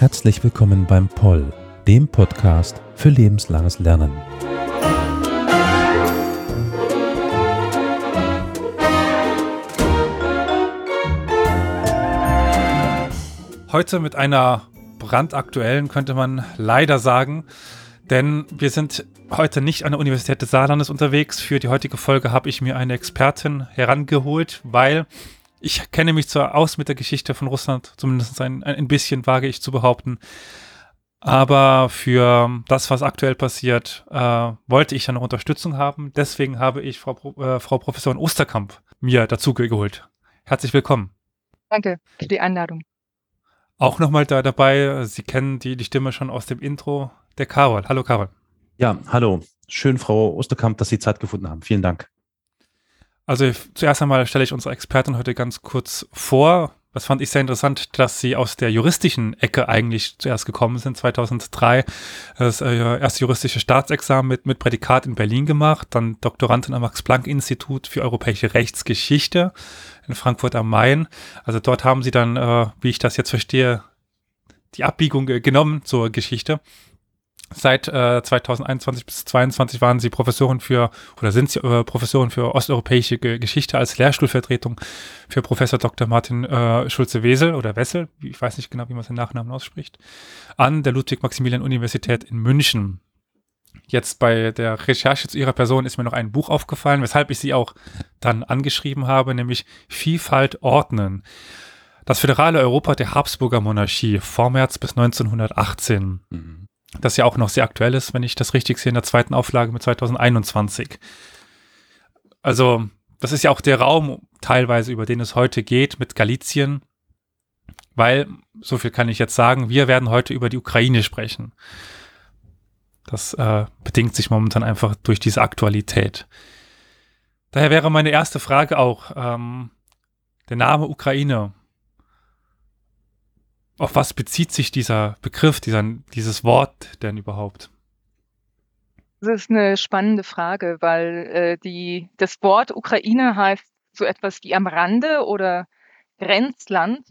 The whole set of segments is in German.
Herzlich willkommen beim Poll, dem Podcast für lebenslanges Lernen. Heute mit einer brandaktuellen, könnte man leider sagen, denn wir sind heute nicht an der Universität des Saarlandes unterwegs. Für die heutige Folge habe ich mir eine Expertin herangeholt, weil ich kenne mich zwar aus mit der Geschichte von Russland, zumindest ein, ein bisschen wage ich zu behaupten. Aber für das, was aktuell passiert, äh, wollte ich eine Unterstützung haben. Deswegen habe ich Frau, äh, Frau Professorin Osterkamp mir dazu geholt. Herzlich willkommen. Danke für die Einladung. Auch nochmal da dabei, Sie kennen die, die Stimme schon aus dem Intro, der Carol. Hallo Carol. Ja, hallo. Schön, Frau Osterkamp, dass Sie Zeit gefunden haben. Vielen Dank. Also zuerst einmal stelle ich unsere Expertin heute ganz kurz vor. Das fand ich sehr interessant, dass sie aus der juristischen Ecke eigentlich zuerst gekommen sind. 2003 das äh, erste juristische Staatsexamen mit, mit Prädikat in Berlin gemacht, dann Doktorandin am Max-Planck-Institut für europäische Rechtsgeschichte in Frankfurt am Main. Also dort haben sie dann, äh, wie ich das jetzt verstehe, die Abbiegung äh, genommen zur Geschichte Seit äh, 2021 bis 2022 waren sie Professorin für oder sind sie äh, Professorin für osteuropäische Ge Geschichte als Lehrstuhlvertretung für Professor Dr. Martin äh, Schulze-Wesel oder Wessel, ich weiß nicht genau, wie man seinen Nachnamen ausspricht, an der Ludwig-Maximilian-Universität in München. Jetzt bei der Recherche zu ihrer Person ist mir noch ein Buch aufgefallen, weshalb ich sie auch dann angeschrieben habe, nämlich Vielfalt ordnen. Das föderale Europa der Habsburger Monarchie, Vormärz bis 1918. Mhm das ja auch noch sehr aktuell ist, wenn ich das richtig sehe, in der zweiten Auflage mit 2021. Also, das ist ja auch der Raum teilweise, über den es heute geht mit Galizien, weil, so viel kann ich jetzt sagen, wir werden heute über die Ukraine sprechen. Das äh, bedingt sich momentan einfach durch diese Aktualität. Daher wäre meine erste Frage auch, ähm, der Name Ukraine, auf was bezieht sich dieser Begriff, dieser, dieses Wort denn überhaupt? Das ist eine spannende Frage, weil äh, die, das Wort Ukraine heißt so etwas wie am Rande oder Grenzland.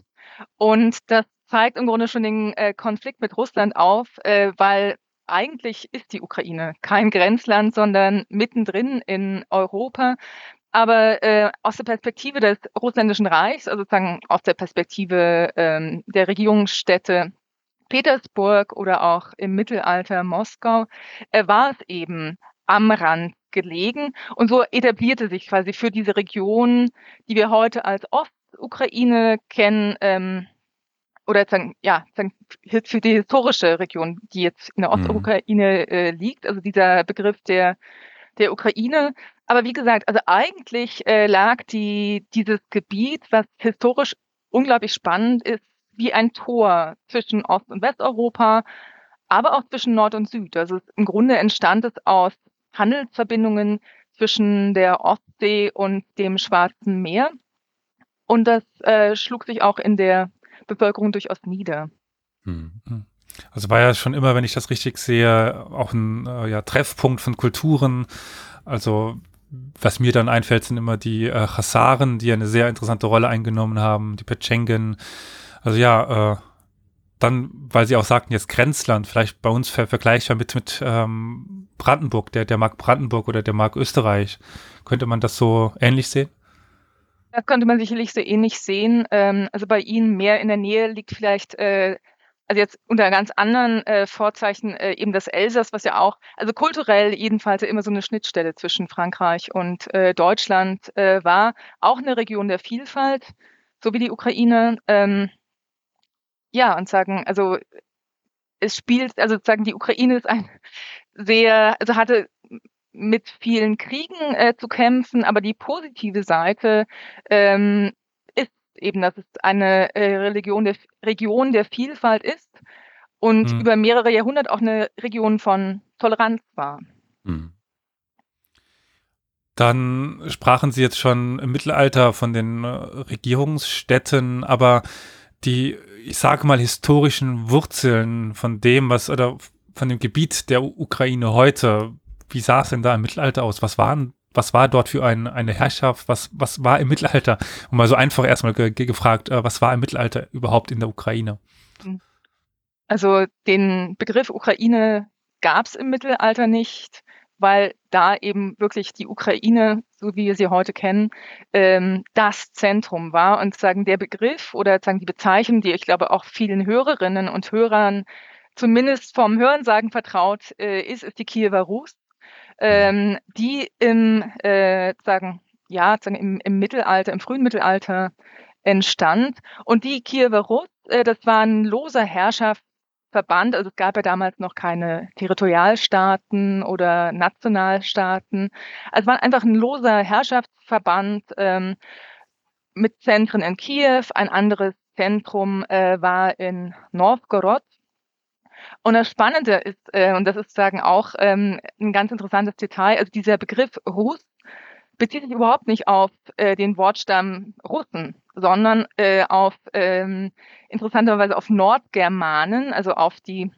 Und das zeigt im Grunde schon den äh, Konflikt mit Russland auf, äh, weil eigentlich ist die Ukraine kein Grenzland, sondern mittendrin in Europa. Aber äh, aus der Perspektive des Russländischen Reichs, also sozusagen aus der Perspektive ähm, der Regierungsstädte Petersburg oder auch im Mittelalter Moskau, äh, war es eben am Rand gelegen. Und so etablierte sich quasi für diese Region, die wir heute als Ostukraine kennen, ähm, oder sagen, ja, sagen, für die historische Region, die jetzt in der mhm. Ostukraine äh, liegt, also dieser Begriff der, der Ukraine, aber wie gesagt, also eigentlich äh, lag die, dieses Gebiet, was historisch unglaublich spannend ist, wie ein Tor zwischen Ost- und Westeuropa, aber auch zwischen Nord und Süd. Also im Grunde entstand es aus Handelsverbindungen zwischen der Ostsee und dem Schwarzen Meer. Und das äh, schlug sich auch in der Bevölkerung durchaus nieder. Hm, hm. Also war ja schon immer, wenn ich das richtig sehe, auch ein äh, ja, Treffpunkt von Kulturen. Also was mir dann einfällt, sind immer die äh, Chasaren, die eine sehr interessante Rolle eingenommen haben, die Petschengen. Also ja, äh, dann, weil sie auch sagten, jetzt Grenzland, vielleicht bei uns ver vergleichbar mit, mit ähm, Brandenburg, der, der mag Brandenburg oder der mag Österreich. Könnte man das so ähnlich sehen? Das könnte man sicherlich so ähnlich sehen. Ähm, also bei Ihnen mehr in der Nähe liegt vielleicht äh, also jetzt unter ganz anderen äh, Vorzeichen äh, eben das Elsass, was ja auch, also kulturell jedenfalls immer so eine Schnittstelle zwischen Frankreich und Deutschland war, auch eine Region der Vielfalt, so wie die Ukraine. Ähm, ja, und sagen, also es spielt, also sozusagen die Ukraine ist ein sehr, also hatte mit vielen Kriegen äh, zu kämpfen, aber die positive Seite ähm, eben, dass es eine äh, Religion der, Region der Vielfalt ist und mhm. über mehrere Jahrhunderte auch eine Region von Toleranz war. Mhm. Dann sprachen Sie jetzt schon im Mittelalter von den äh, Regierungsstätten, aber die, ich sage mal, historischen Wurzeln von dem, was oder von dem Gebiet der Ukraine heute, wie sah es denn da im Mittelalter aus? Was waren was war dort für ein, eine Herrschaft, was, was war im Mittelalter? Und mal so einfach erstmal ge gefragt, äh, was war im Mittelalter überhaupt in der Ukraine? Also den Begriff Ukraine gab es im Mittelalter nicht, weil da eben wirklich die Ukraine, so wie wir sie heute kennen, ähm, das Zentrum war. Und sagen der Begriff oder sagen die Bezeichnung, die ich glaube auch vielen Hörerinnen und Hörern zumindest vom Hörensagen vertraut äh, ist, ist die Kiewer Rus ähm, die im, äh, sagen, ja, sagen im, im Mittelalter, im frühen Mittelalter entstand. Und die Kiewer Rus, äh, das war ein loser Herrschaftsverband. Also es gab ja damals noch keine Territorialstaaten oder Nationalstaaten. Also es war einfach ein loser Herrschaftsverband ähm, mit Zentren in Kiew. Ein anderes Zentrum äh, war in Novgorod. Und das Spannende ist, äh, und das ist sagen auch ähm, ein ganz interessantes Detail, also dieser Begriff Rus bezieht sich überhaupt nicht auf äh, den Wortstamm Russen, sondern äh, auf ähm, interessanterweise auf Nordgermanen, also auf die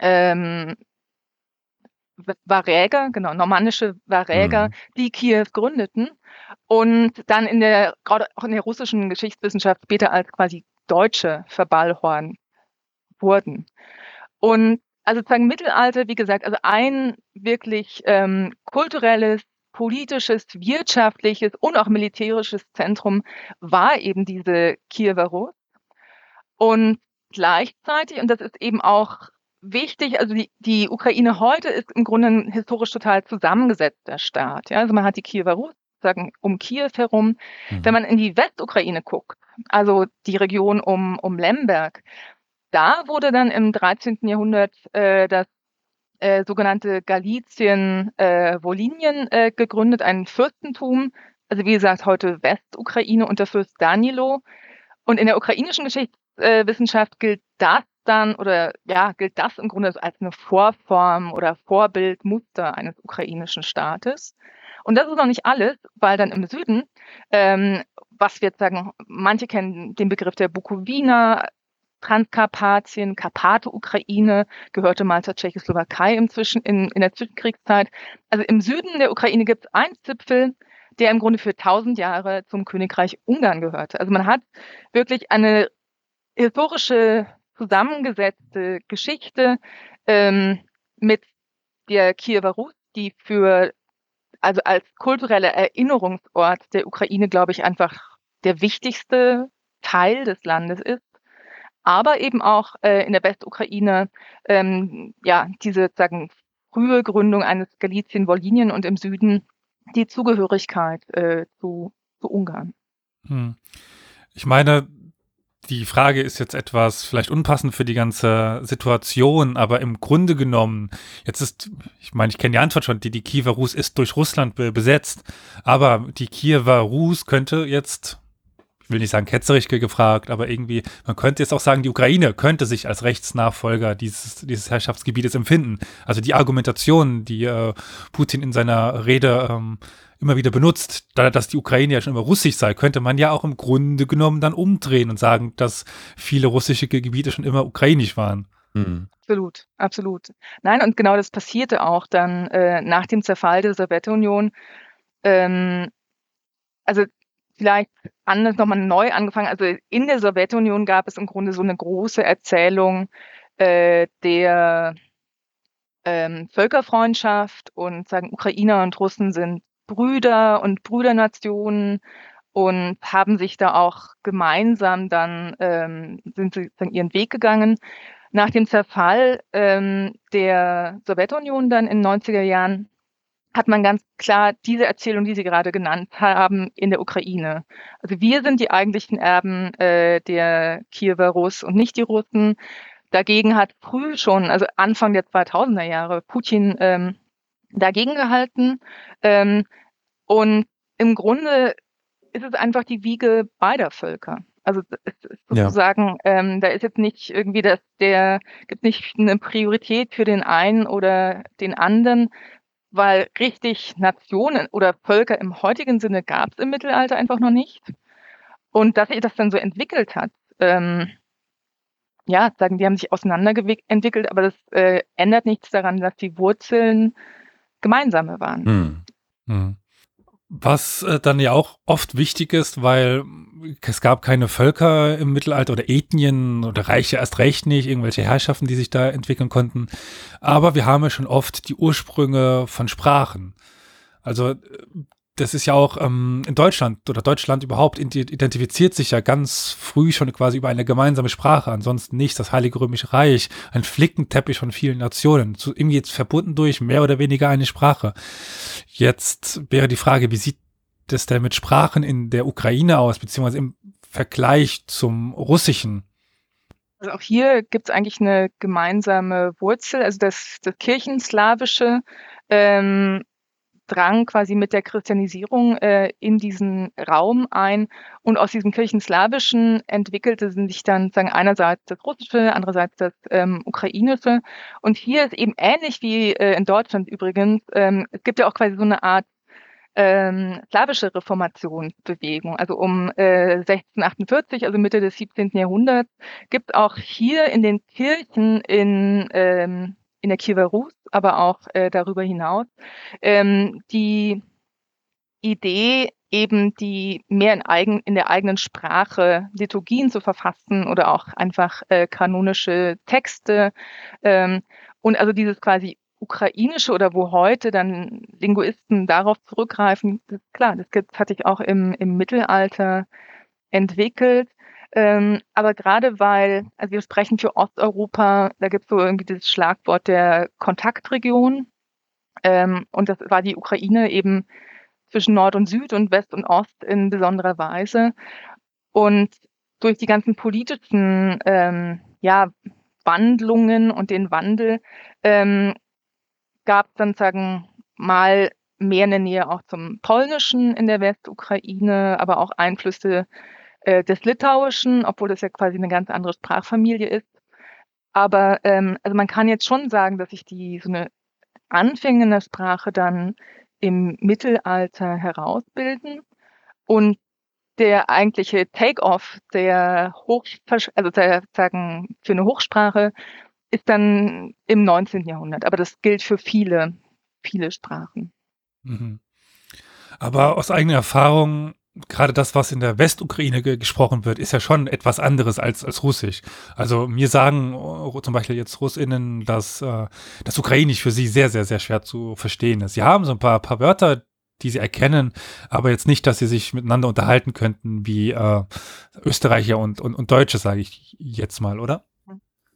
ähm, Varäger, genau, normannische Varäger, mhm. die Kiew gründeten und dann in der, gerade auch in der russischen Geschichtswissenschaft später als quasi Deutsche verballhorn wurden. Und also sozusagen Mittelalter, wie gesagt, also ein wirklich ähm, kulturelles, politisches, wirtschaftliches und auch militärisches Zentrum war eben diese Kiewer Rus. Und gleichzeitig, und das ist eben auch wichtig, also die, die Ukraine heute ist im Grunde ein historisch total zusammengesetzter Staat. Ja? Also man hat die Kiewer Rus, sagen um Kiew herum. Mhm. Wenn man in die Westukraine guckt, also die Region um, um Lemberg, da wurde dann im 13. Jahrhundert äh, das äh, sogenannte Galizien äh, äh, gegründet, ein Fürstentum, also wie gesagt heute Westukraine unter Fürst Danilo. Und in der ukrainischen Geschichtswissenschaft gilt das dann oder ja gilt das im Grunde als eine Vorform oder Vorbildmuster eines ukrainischen Staates. Und das ist noch nicht alles, weil dann im Süden, ähm, was wir jetzt sagen, manche kennen den Begriff der Bukowina, Transkarpatien, Karpate-Ukraine, gehörte mal zur Tschechoslowakei inzwischen in, in der Zwischenkriegszeit. Also im Süden der Ukraine gibt es einen Zipfel, der im Grunde für tausend Jahre zum Königreich Ungarn gehörte. Also man hat wirklich eine historische zusammengesetzte Geschichte ähm, mit der Kiewer Rus, die für also als kultureller Erinnerungsort der Ukraine, glaube ich, einfach der wichtigste Teil des Landes ist aber eben auch äh, in der Westukraine ähm, ja diese sagen frühe Gründung eines Galizien-Wollinien und im Süden die Zugehörigkeit äh, zu, zu Ungarn. Hm. Ich meine, die Frage ist jetzt etwas vielleicht unpassend für die ganze Situation, aber im Grunde genommen, jetzt ist, ich meine, ich kenne die Antwort schon, die, die Kiewer Rus ist durch Russland be besetzt, aber die Kiewer Rus könnte jetzt ich will nicht sagen ketzerisch gefragt, aber irgendwie, man könnte jetzt auch sagen, die Ukraine könnte sich als Rechtsnachfolger dieses, dieses Herrschaftsgebietes empfinden. Also die Argumentation, die äh, Putin in seiner Rede ähm, immer wieder benutzt, da, dass die Ukraine ja schon immer russisch sei, könnte man ja auch im Grunde genommen dann umdrehen und sagen, dass viele russische Gebiete schon immer ukrainisch waren. Mhm. Absolut, absolut. Nein, und genau das passierte auch dann äh, nach dem Zerfall der Sowjetunion. Ähm, also vielleicht anders nochmal neu angefangen. Also in der Sowjetunion gab es im Grunde so eine große Erzählung äh, der ähm, Völkerfreundschaft und sagen, Ukrainer und Russen sind Brüder und Brüdernationen und haben sich da auch gemeinsam dann ähm, sind sie dann ihren Weg gegangen. Nach dem Zerfall ähm, der Sowjetunion dann in den 90er Jahren hat man ganz klar diese Erzählung, die Sie gerade genannt haben, in der Ukraine. Also wir sind die eigentlichen Erben äh, der Kiewer Russ und nicht die Russen. Dagegen hat früh schon, also Anfang der 2000er Jahre, Putin ähm, dagegen gehalten. Ähm, und im Grunde ist es einfach die Wiege beider Völker. Also sozusagen, ja. ähm, da ist jetzt nicht irgendwie das, der gibt nicht eine Priorität für den einen oder den anderen, weil richtig Nationen oder Völker im heutigen Sinne gab es im Mittelalter einfach noch nicht. Und dass sich das dann so entwickelt hat, ähm, ja, sagen, die haben sich auseinanderentwickelt, aber das äh, ändert nichts daran, dass die Wurzeln gemeinsame waren. Hm. Mhm. Was äh, dann ja auch oft wichtig ist, weil es gab keine Völker im Mittelalter oder Ethnien oder Reiche erst recht nicht, irgendwelche Herrschaften, die sich da entwickeln konnten. Aber wir haben ja schon oft die Ursprünge von Sprachen. Also das ist ja auch ähm, in Deutschland oder Deutschland überhaupt identifiziert sich ja ganz früh schon quasi über eine gemeinsame Sprache, ansonsten nicht das Heilige Römische Reich, ein Flickenteppich von vielen Nationen, zu, irgendwie jetzt verbunden durch mehr oder weniger eine Sprache. Jetzt wäre die Frage, wie sieht das denn mit Sprachen in der Ukraine aus, beziehungsweise im Vergleich zum Russischen? Also auch hier gibt es eigentlich eine gemeinsame Wurzel, also das, das Kirchenslawische ähm, drang quasi mit der Christianisierung äh, in diesen Raum ein und aus diesem Kirchenslawischen entwickelte sich dann sagen einerseits das Russische, andererseits das ähm, Ukrainische und hier ist eben ähnlich wie äh, in Deutschland übrigens, ähm, es gibt ja auch quasi so eine Art ähm, slawische Reformationsbewegung, also um äh, 1648, also Mitte des 17. Jahrhunderts, gibt auch hier in den Kirchen in ähm, in der Kiewer Rus, aber auch äh, darüber hinaus, ähm, die Idee, eben die mehr in, eigen, in der eigenen Sprache Liturgien zu verfassen oder auch einfach äh, kanonische Texte. Ähm, und also dieses quasi ukrainische oder wo heute dann Linguisten darauf zurückgreifen, das, klar, das gibt, hatte ich auch im, im Mittelalter entwickelt. Ähm, aber gerade weil, also wir sprechen für Osteuropa, da gibt es so irgendwie das Schlagwort der Kontaktregion. Ähm, und das war die Ukraine eben zwischen Nord und Süd und West und Ost in besonderer Weise. Und durch die ganzen politischen ähm, ja, Wandlungen und den Wandel ähm, gab es dann sagen mal mehr eine Nähe auch zum Polnischen in der Westukraine, aber auch Einflüsse äh, des Litauischen, obwohl das ja quasi eine ganz andere Sprachfamilie ist. Aber ähm, also man kann jetzt schon sagen, dass sich die so eine Anfänge der Sprache dann im Mittelalter herausbilden und der eigentliche Take-off der Hoch also der, sagen für eine Hochsprache ist dann im 19. Jahrhundert. Aber das gilt für viele, viele Sprachen. Mhm. Aber aus eigener Erfahrung gerade das, was in der Westukraine ge gesprochen wird, ist ja schon etwas anderes als, als Russisch. Also mir sagen uh, zum Beispiel jetzt Russinnen, dass äh, das Ukrainisch für sie sehr, sehr, sehr schwer zu verstehen ist. Sie haben so ein paar, paar Wörter, die sie erkennen, aber jetzt nicht, dass sie sich miteinander unterhalten könnten wie äh, Österreicher und, und, und Deutsche, sage ich jetzt mal, oder?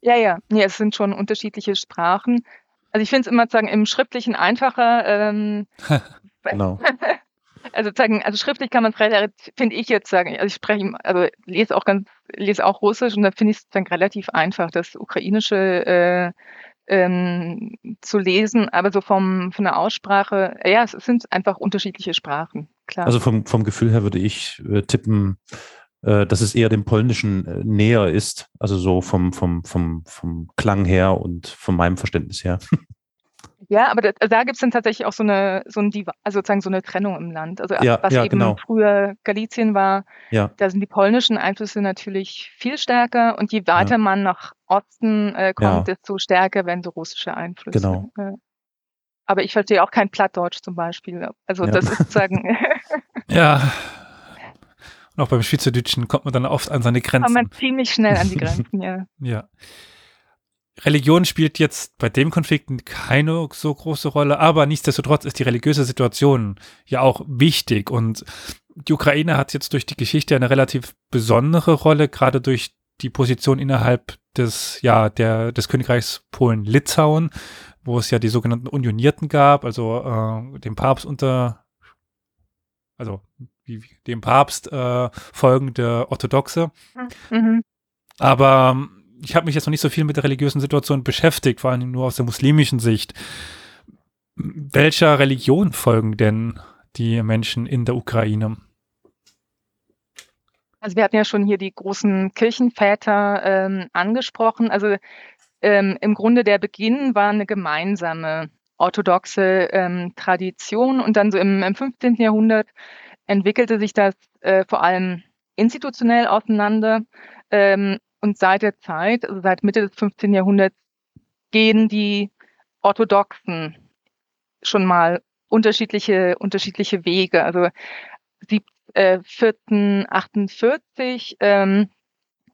Ja, ja, ja, es sind schon unterschiedliche Sprachen. Also ich finde es immer sagen, im Schriftlichen einfacher. Ähm, genau. Also sagen, also schriftlich kann man relativ, finde ich jetzt sagen, also ich spreche, also lese auch ganz, lese auch Russisch und da finde ich es dann relativ einfach, das Ukrainische äh, ähm, zu lesen, aber so vom von der Aussprache, ja, es sind einfach unterschiedliche Sprachen, klar. Also vom, vom Gefühl her würde ich äh, tippen, äh, dass es eher dem Polnischen äh, näher ist, also so vom, vom, vom, vom Klang her und von meinem Verständnis her. Ja, aber da, da gibt es dann tatsächlich auch so eine, so ein also sozusagen so eine Trennung im Land. Also ja, was ja, eben genau. früher Galizien war, ja. da sind die polnischen Einflüsse natürlich viel stärker und je weiter man nach Osten äh, kommt, desto stärker werden so russische Einflüsse. Genau. Äh, aber ich verstehe auch kein Plattdeutsch zum Beispiel. Also das ist sozusagen. ja. Und auch beim Schweizerdeutschen kommt man dann oft an seine Grenzen. Kommt man ziemlich schnell an die Grenzen, ja. ja. Religion spielt jetzt bei dem Konflikt keine so große Rolle, aber nichtsdestotrotz ist die religiöse Situation ja auch wichtig und die Ukraine hat jetzt durch die Geschichte eine relativ besondere Rolle, gerade durch die Position innerhalb des, ja, der, des Königreichs Polen-Litauen, wo es ja die sogenannten Unionierten gab, also äh, dem Papst unter, also wie, dem Papst äh, folgende Orthodoxe. Mhm. Aber ich habe mich jetzt noch nicht so viel mit der religiösen Situation beschäftigt, vor allem nur aus der muslimischen Sicht. Welcher Religion folgen denn die Menschen in der Ukraine? Also wir hatten ja schon hier die großen Kirchenväter ähm, angesprochen. Also ähm, im Grunde der Beginn war eine gemeinsame orthodoxe ähm, Tradition und dann so im, im 15. Jahrhundert entwickelte sich das äh, vor allem institutionell auseinander. Ähm, und seit der Zeit, also seit Mitte des 15. Jahrhunderts, gehen die Orthodoxen schon mal unterschiedliche, unterschiedliche Wege. Also sieb, äh, 1448 ähm,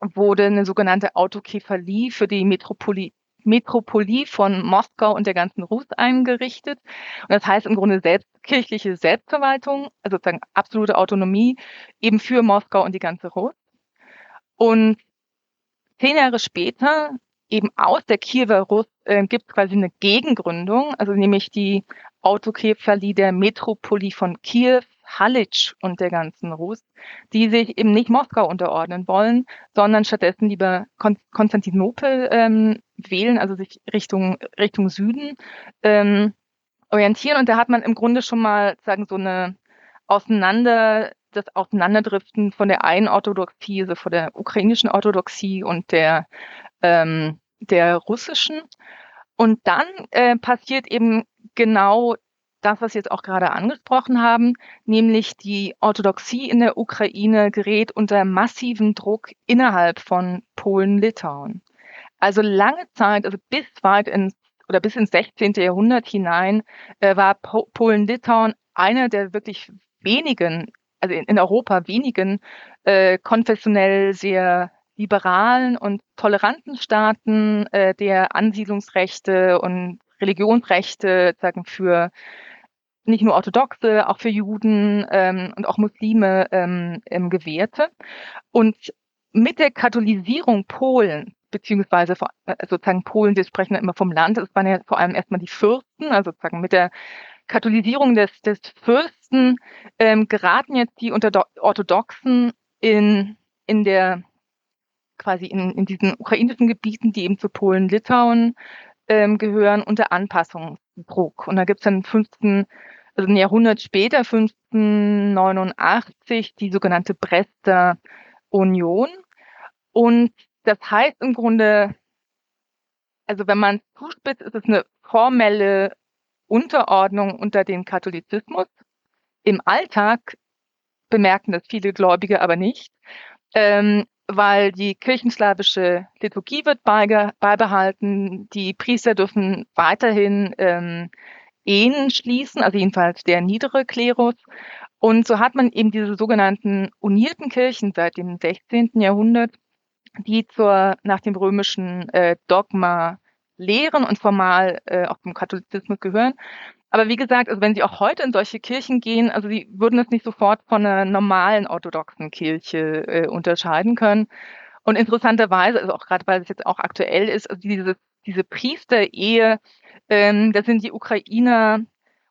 wurde eine sogenannte Autokephalie für die Metropolie, Metropolie von Moskau und der ganzen Rus eingerichtet. Und das heißt im Grunde selbst, kirchliche Selbstverwaltung, also sozusagen absolute Autonomie, eben für Moskau und die ganze Rus. Und zehn Jahre später, eben aus der Kiewer Rus, äh, gibt quasi eine Gegengründung, also nämlich die Autokephalie der Metropolie von Kiew, Halitsch und der ganzen Rus, die sich eben nicht Moskau unterordnen wollen, sondern stattdessen lieber Kon Konstantinopel ähm, wählen, also sich Richtung, Richtung Süden ähm, orientieren. Und da hat man im Grunde schon mal sagen so eine Auseinander, das Auseinanderdriften von der einen Orthodoxie, also von der ukrainischen Orthodoxie und der, ähm, der russischen. Und dann äh, passiert eben genau das, was Sie jetzt auch gerade angesprochen haben, nämlich die Orthodoxie in der Ukraine gerät unter massiven Druck innerhalb von Polen-Litauen. Also lange Zeit, also bis weit ins oder bis ins 16. Jahrhundert hinein, äh, war po Polen-Litauen einer der wirklich wenigen, also in, in Europa wenigen äh, konfessionell sehr liberalen und toleranten Staaten, äh, der Ansiedlungsrechte und Religionsrechte sagen für nicht nur Orthodoxe, auch für Juden ähm, und auch Muslime ähm, ähm, gewährte. Und mit der Katholisierung Polens, beziehungsweise äh, sozusagen Polen, wir sprechen ja immer vom Land, es waren ja vor allem erstmal die Fürsten, also sozusagen mit der Katholisierung des, des Fürsten ähm, geraten jetzt die Orthodoxen in, in der quasi in, in diesen ukrainischen Gebieten, die eben zu Polen, Litauen ähm, gehören, unter Anpassungsdruck. Und da gibt es dann 15 also ein Jahrhundert später, 1589, die sogenannte Brester Union. Und das heißt im Grunde, also wenn man zuspitzt, ist es eine formelle Unterordnung unter den Katholizismus. Im Alltag bemerken das viele Gläubige aber nicht, ähm, weil die kirchenslawische Liturgie wird beibehalten, die Priester dürfen weiterhin ähm, Ehen schließen, also jedenfalls der niedere Klerus. Und so hat man eben diese sogenannten unierten Kirchen seit dem 16. Jahrhundert, die zur, nach dem römischen äh, Dogma lehren und formal äh, auch zum Katholizismus gehören. Aber wie gesagt, also wenn Sie auch heute in solche Kirchen gehen, also Sie würden es nicht sofort von einer normalen orthodoxen Kirche äh, unterscheiden können. Und interessanterweise, also auch gerade weil es jetzt auch aktuell ist, also diese, diese Priesterehe ähm, da sind die Ukrainer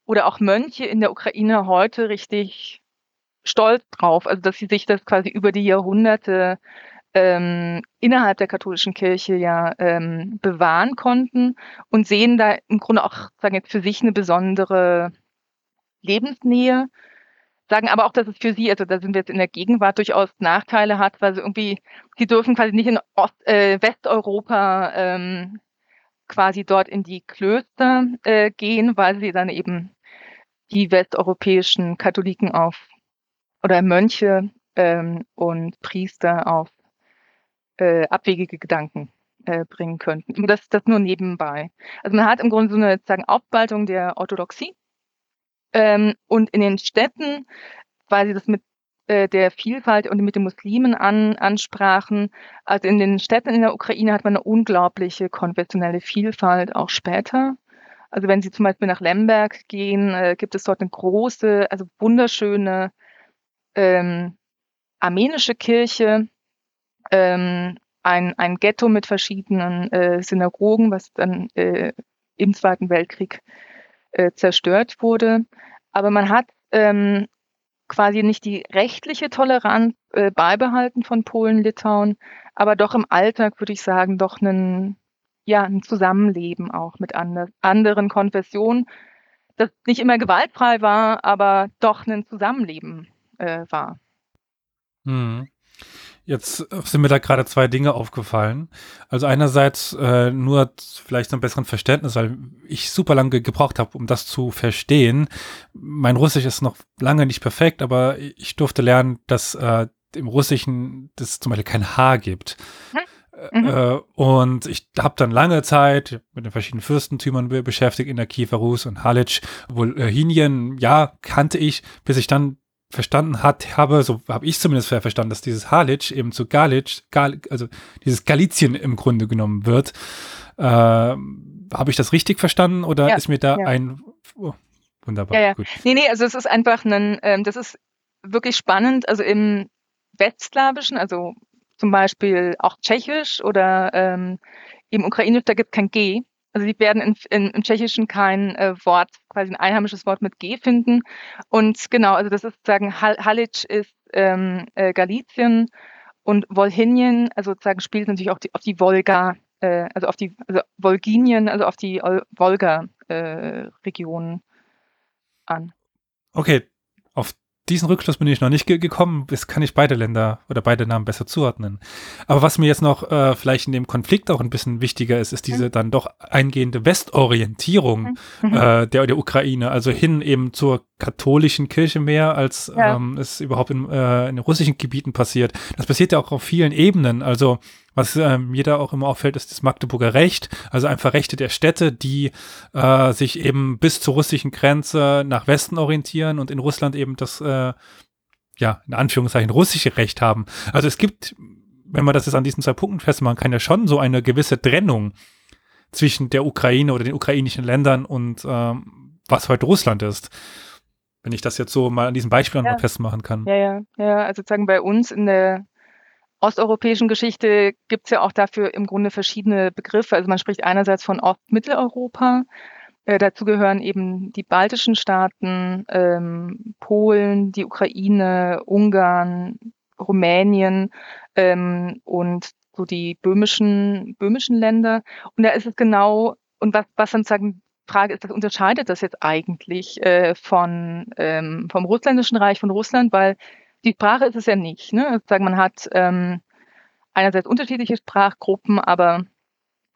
oder auch Mönche in der Ukraine heute richtig stolz drauf, also dass sie sich das quasi über die Jahrhunderte ähm, innerhalb der katholischen Kirche ja ähm, bewahren konnten und sehen da im Grunde auch, sagen jetzt für sich eine besondere Lebensnähe, sagen aber auch, dass es für sie, also da sind wir jetzt in der Gegenwart durchaus Nachteile hat, weil sie irgendwie, sie dürfen quasi nicht in Ost, äh, Westeuropa ähm, quasi dort in die Klöster äh, gehen, weil sie dann eben die westeuropäischen Katholiken auf oder Mönche ähm, und Priester auf äh, abwegige Gedanken äh, bringen könnten. Das, das nur nebenbei. Also man hat im Grunde so eine sozusagen Aufspaltung der Orthodoxie. Ähm, und in den Städten, weil sie das mit äh, der Vielfalt und mit den Muslimen an, ansprachen. Also in den Städten in der Ukraine hat man eine unglaubliche konfessionelle Vielfalt, auch später. Also wenn Sie zum Beispiel nach Lemberg gehen, äh, gibt es dort eine große, also wunderschöne ähm, armenische Kirche, ähm, ein, ein Ghetto mit verschiedenen äh, Synagogen, was dann äh, im Zweiten Weltkrieg äh, zerstört wurde. Aber man hat ähm, quasi nicht die rechtliche Toleranz äh, beibehalten von Polen, Litauen, aber doch im Alltag würde ich sagen, doch einen, ja, ein Zusammenleben auch mit andre, anderen Konfessionen, das nicht immer gewaltfrei war, aber doch ein Zusammenleben äh, war. Hm. Jetzt sind mir da gerade zwei Dinge aufgefallen. Also einerseits äh, nur vielleicht zum besseren Verständnis, weil ich super lange gebraucht habe, um das zu verstehen. Mein Russisch ist noch lange nicht perfekt, aber ich durfte lernen, dass äh, im Russischen das zum Beispiel kein H gibt. Hm? Mhm. Äh, und ich habe dann lange Zeit mit den verschiedenen Fürstentümern beschäftigt in der Kiefer Rus und Halic. Wolhinien, ja, kannte ich, bis ich dann verstanden hat, habe, so habe ich zumindest verstanden, dass dieses Halic eben zu Galic, Gal, also dieses Galizien im Grunde genommen wird. Äh, habe ich das richtig verstanden oder ja, ist mir da ja. ein oh, wunderbar? Ja, ja. Gut. Nee, nee, also es ist einfach ein, ähm, das ist wirklich spannend. Also im Westslawischen, also zum Beispiel auch Tschechisch oder ähm, im Ukrainisch, da gibt es kein G. Also die werden in, in, im Tschechischen kein äh, Wort, quasi ein einheimisches Wort mit G finden. Und genau, also das ist sozusagen Halic ist ähm, äh, Galizien und Wolhinien, also sozusagen spielt natürlich auch die, auf die Wolga, äh, also auf die also Wolginien, also auf die Wolga-Regionen äh, an. Okay, auf diesen Rückschluss bin ich noch nicht ge gekommen. Das kann ich beide Länder oder beide Namen besser zuordnen. Aber was mir jetzt noch äh, vielleicht in dem Konflikt auch ein bisschen wichtiger ist, ist diese mhm. dann doch eingehende Westorientierung mhm. äh, der, der Ukraine, also hin eben zur katholischen Kirche mehr, als ja. ähm, es überhaupt in, äh, in russischen Gebieten passiert. Das passiert ja auch auf vielen Ebenen. Also was ähm, jeder auch immer auffällt, ist das Magdeburger Recht, also einfach Rechte der Städte, die äh, sich eben bis zur russischen Grenze nach Westen orientieren und in Russland eben das, äh, ja, in Anführungszeichen russische Recht haben. Also es gibt, wenn man das jetzt an diesen zwei Punkten festmachen kann, ja schon so eine gewisse Trennung zwischen der Ukraine oder den ukrainischen Ländern und ähm, was heute Russland ist. Wenn ich das jetzt so mal an diesen Beispielen ja. festmachen kann. Ja, ja, ja. Also sozusagen bei uns in der osteuropäischen Geschichte gibt es ja auch dafür im Grunde verschiedene Begriffe. Also man spricht einerseits von Ostmitteleuropa. Äh, dazu gehören eben die baltischen Staaten, ähm, Polen, die Ukraine, Ungarn, Rumänien ähm, und so die böhmischen, böhmischen Länder. Und da ist es genau, und was, was dann sagen, Frage ist, was unterscheidet das jetzt eigentlich äh, von, ähm, vom russländischen Reich, von Russland, weil die Sprache ist es ja nicht. Ne? Sagen, man hat ähm, einerseits unterschiedliche Sprachgruppen, aber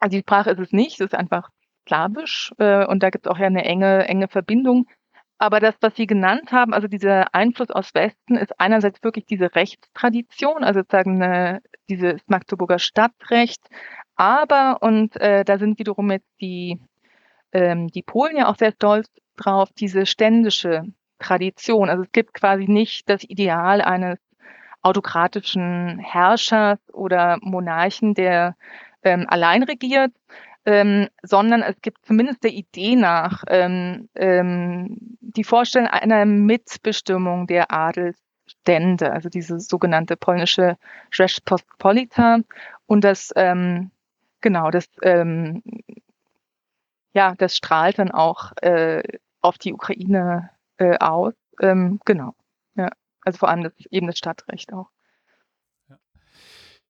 also die Sprache ist es nicht, es ist einfach Slawisch äh, und da gibt es auch ja eine enge, enge Verbindung. Aber das, was Sie genannt haben, also dieser Einfluss aus Westen, ist einerseits wirklich diese Rechtstradition, also sozusagen eine, dieses Magdeburger Stadtrecht. Aber, und äh, da sind wiederum jetzt die, ähm, die Polen ja auch sehr stolz drauf, diese ständische Tradition. Also es gibt quasi nicht das Ideal eines autokratischen Herrschers oder Monarchen, der ähm, allein regiert, ähm, sondern es gibt zumindest der Idee nach ähm, ähm, die Vorstellung einer Mitbestimmung der Adelsstände, also diese sogenannte polnische Rzeczpospolita und das ähm, genau das ähm, ja das strahlt dann auch äh, auf die Ukraine äh, aus. Ähm, genau. Ja. Also vor allem das, eben das Stadtrecht auch.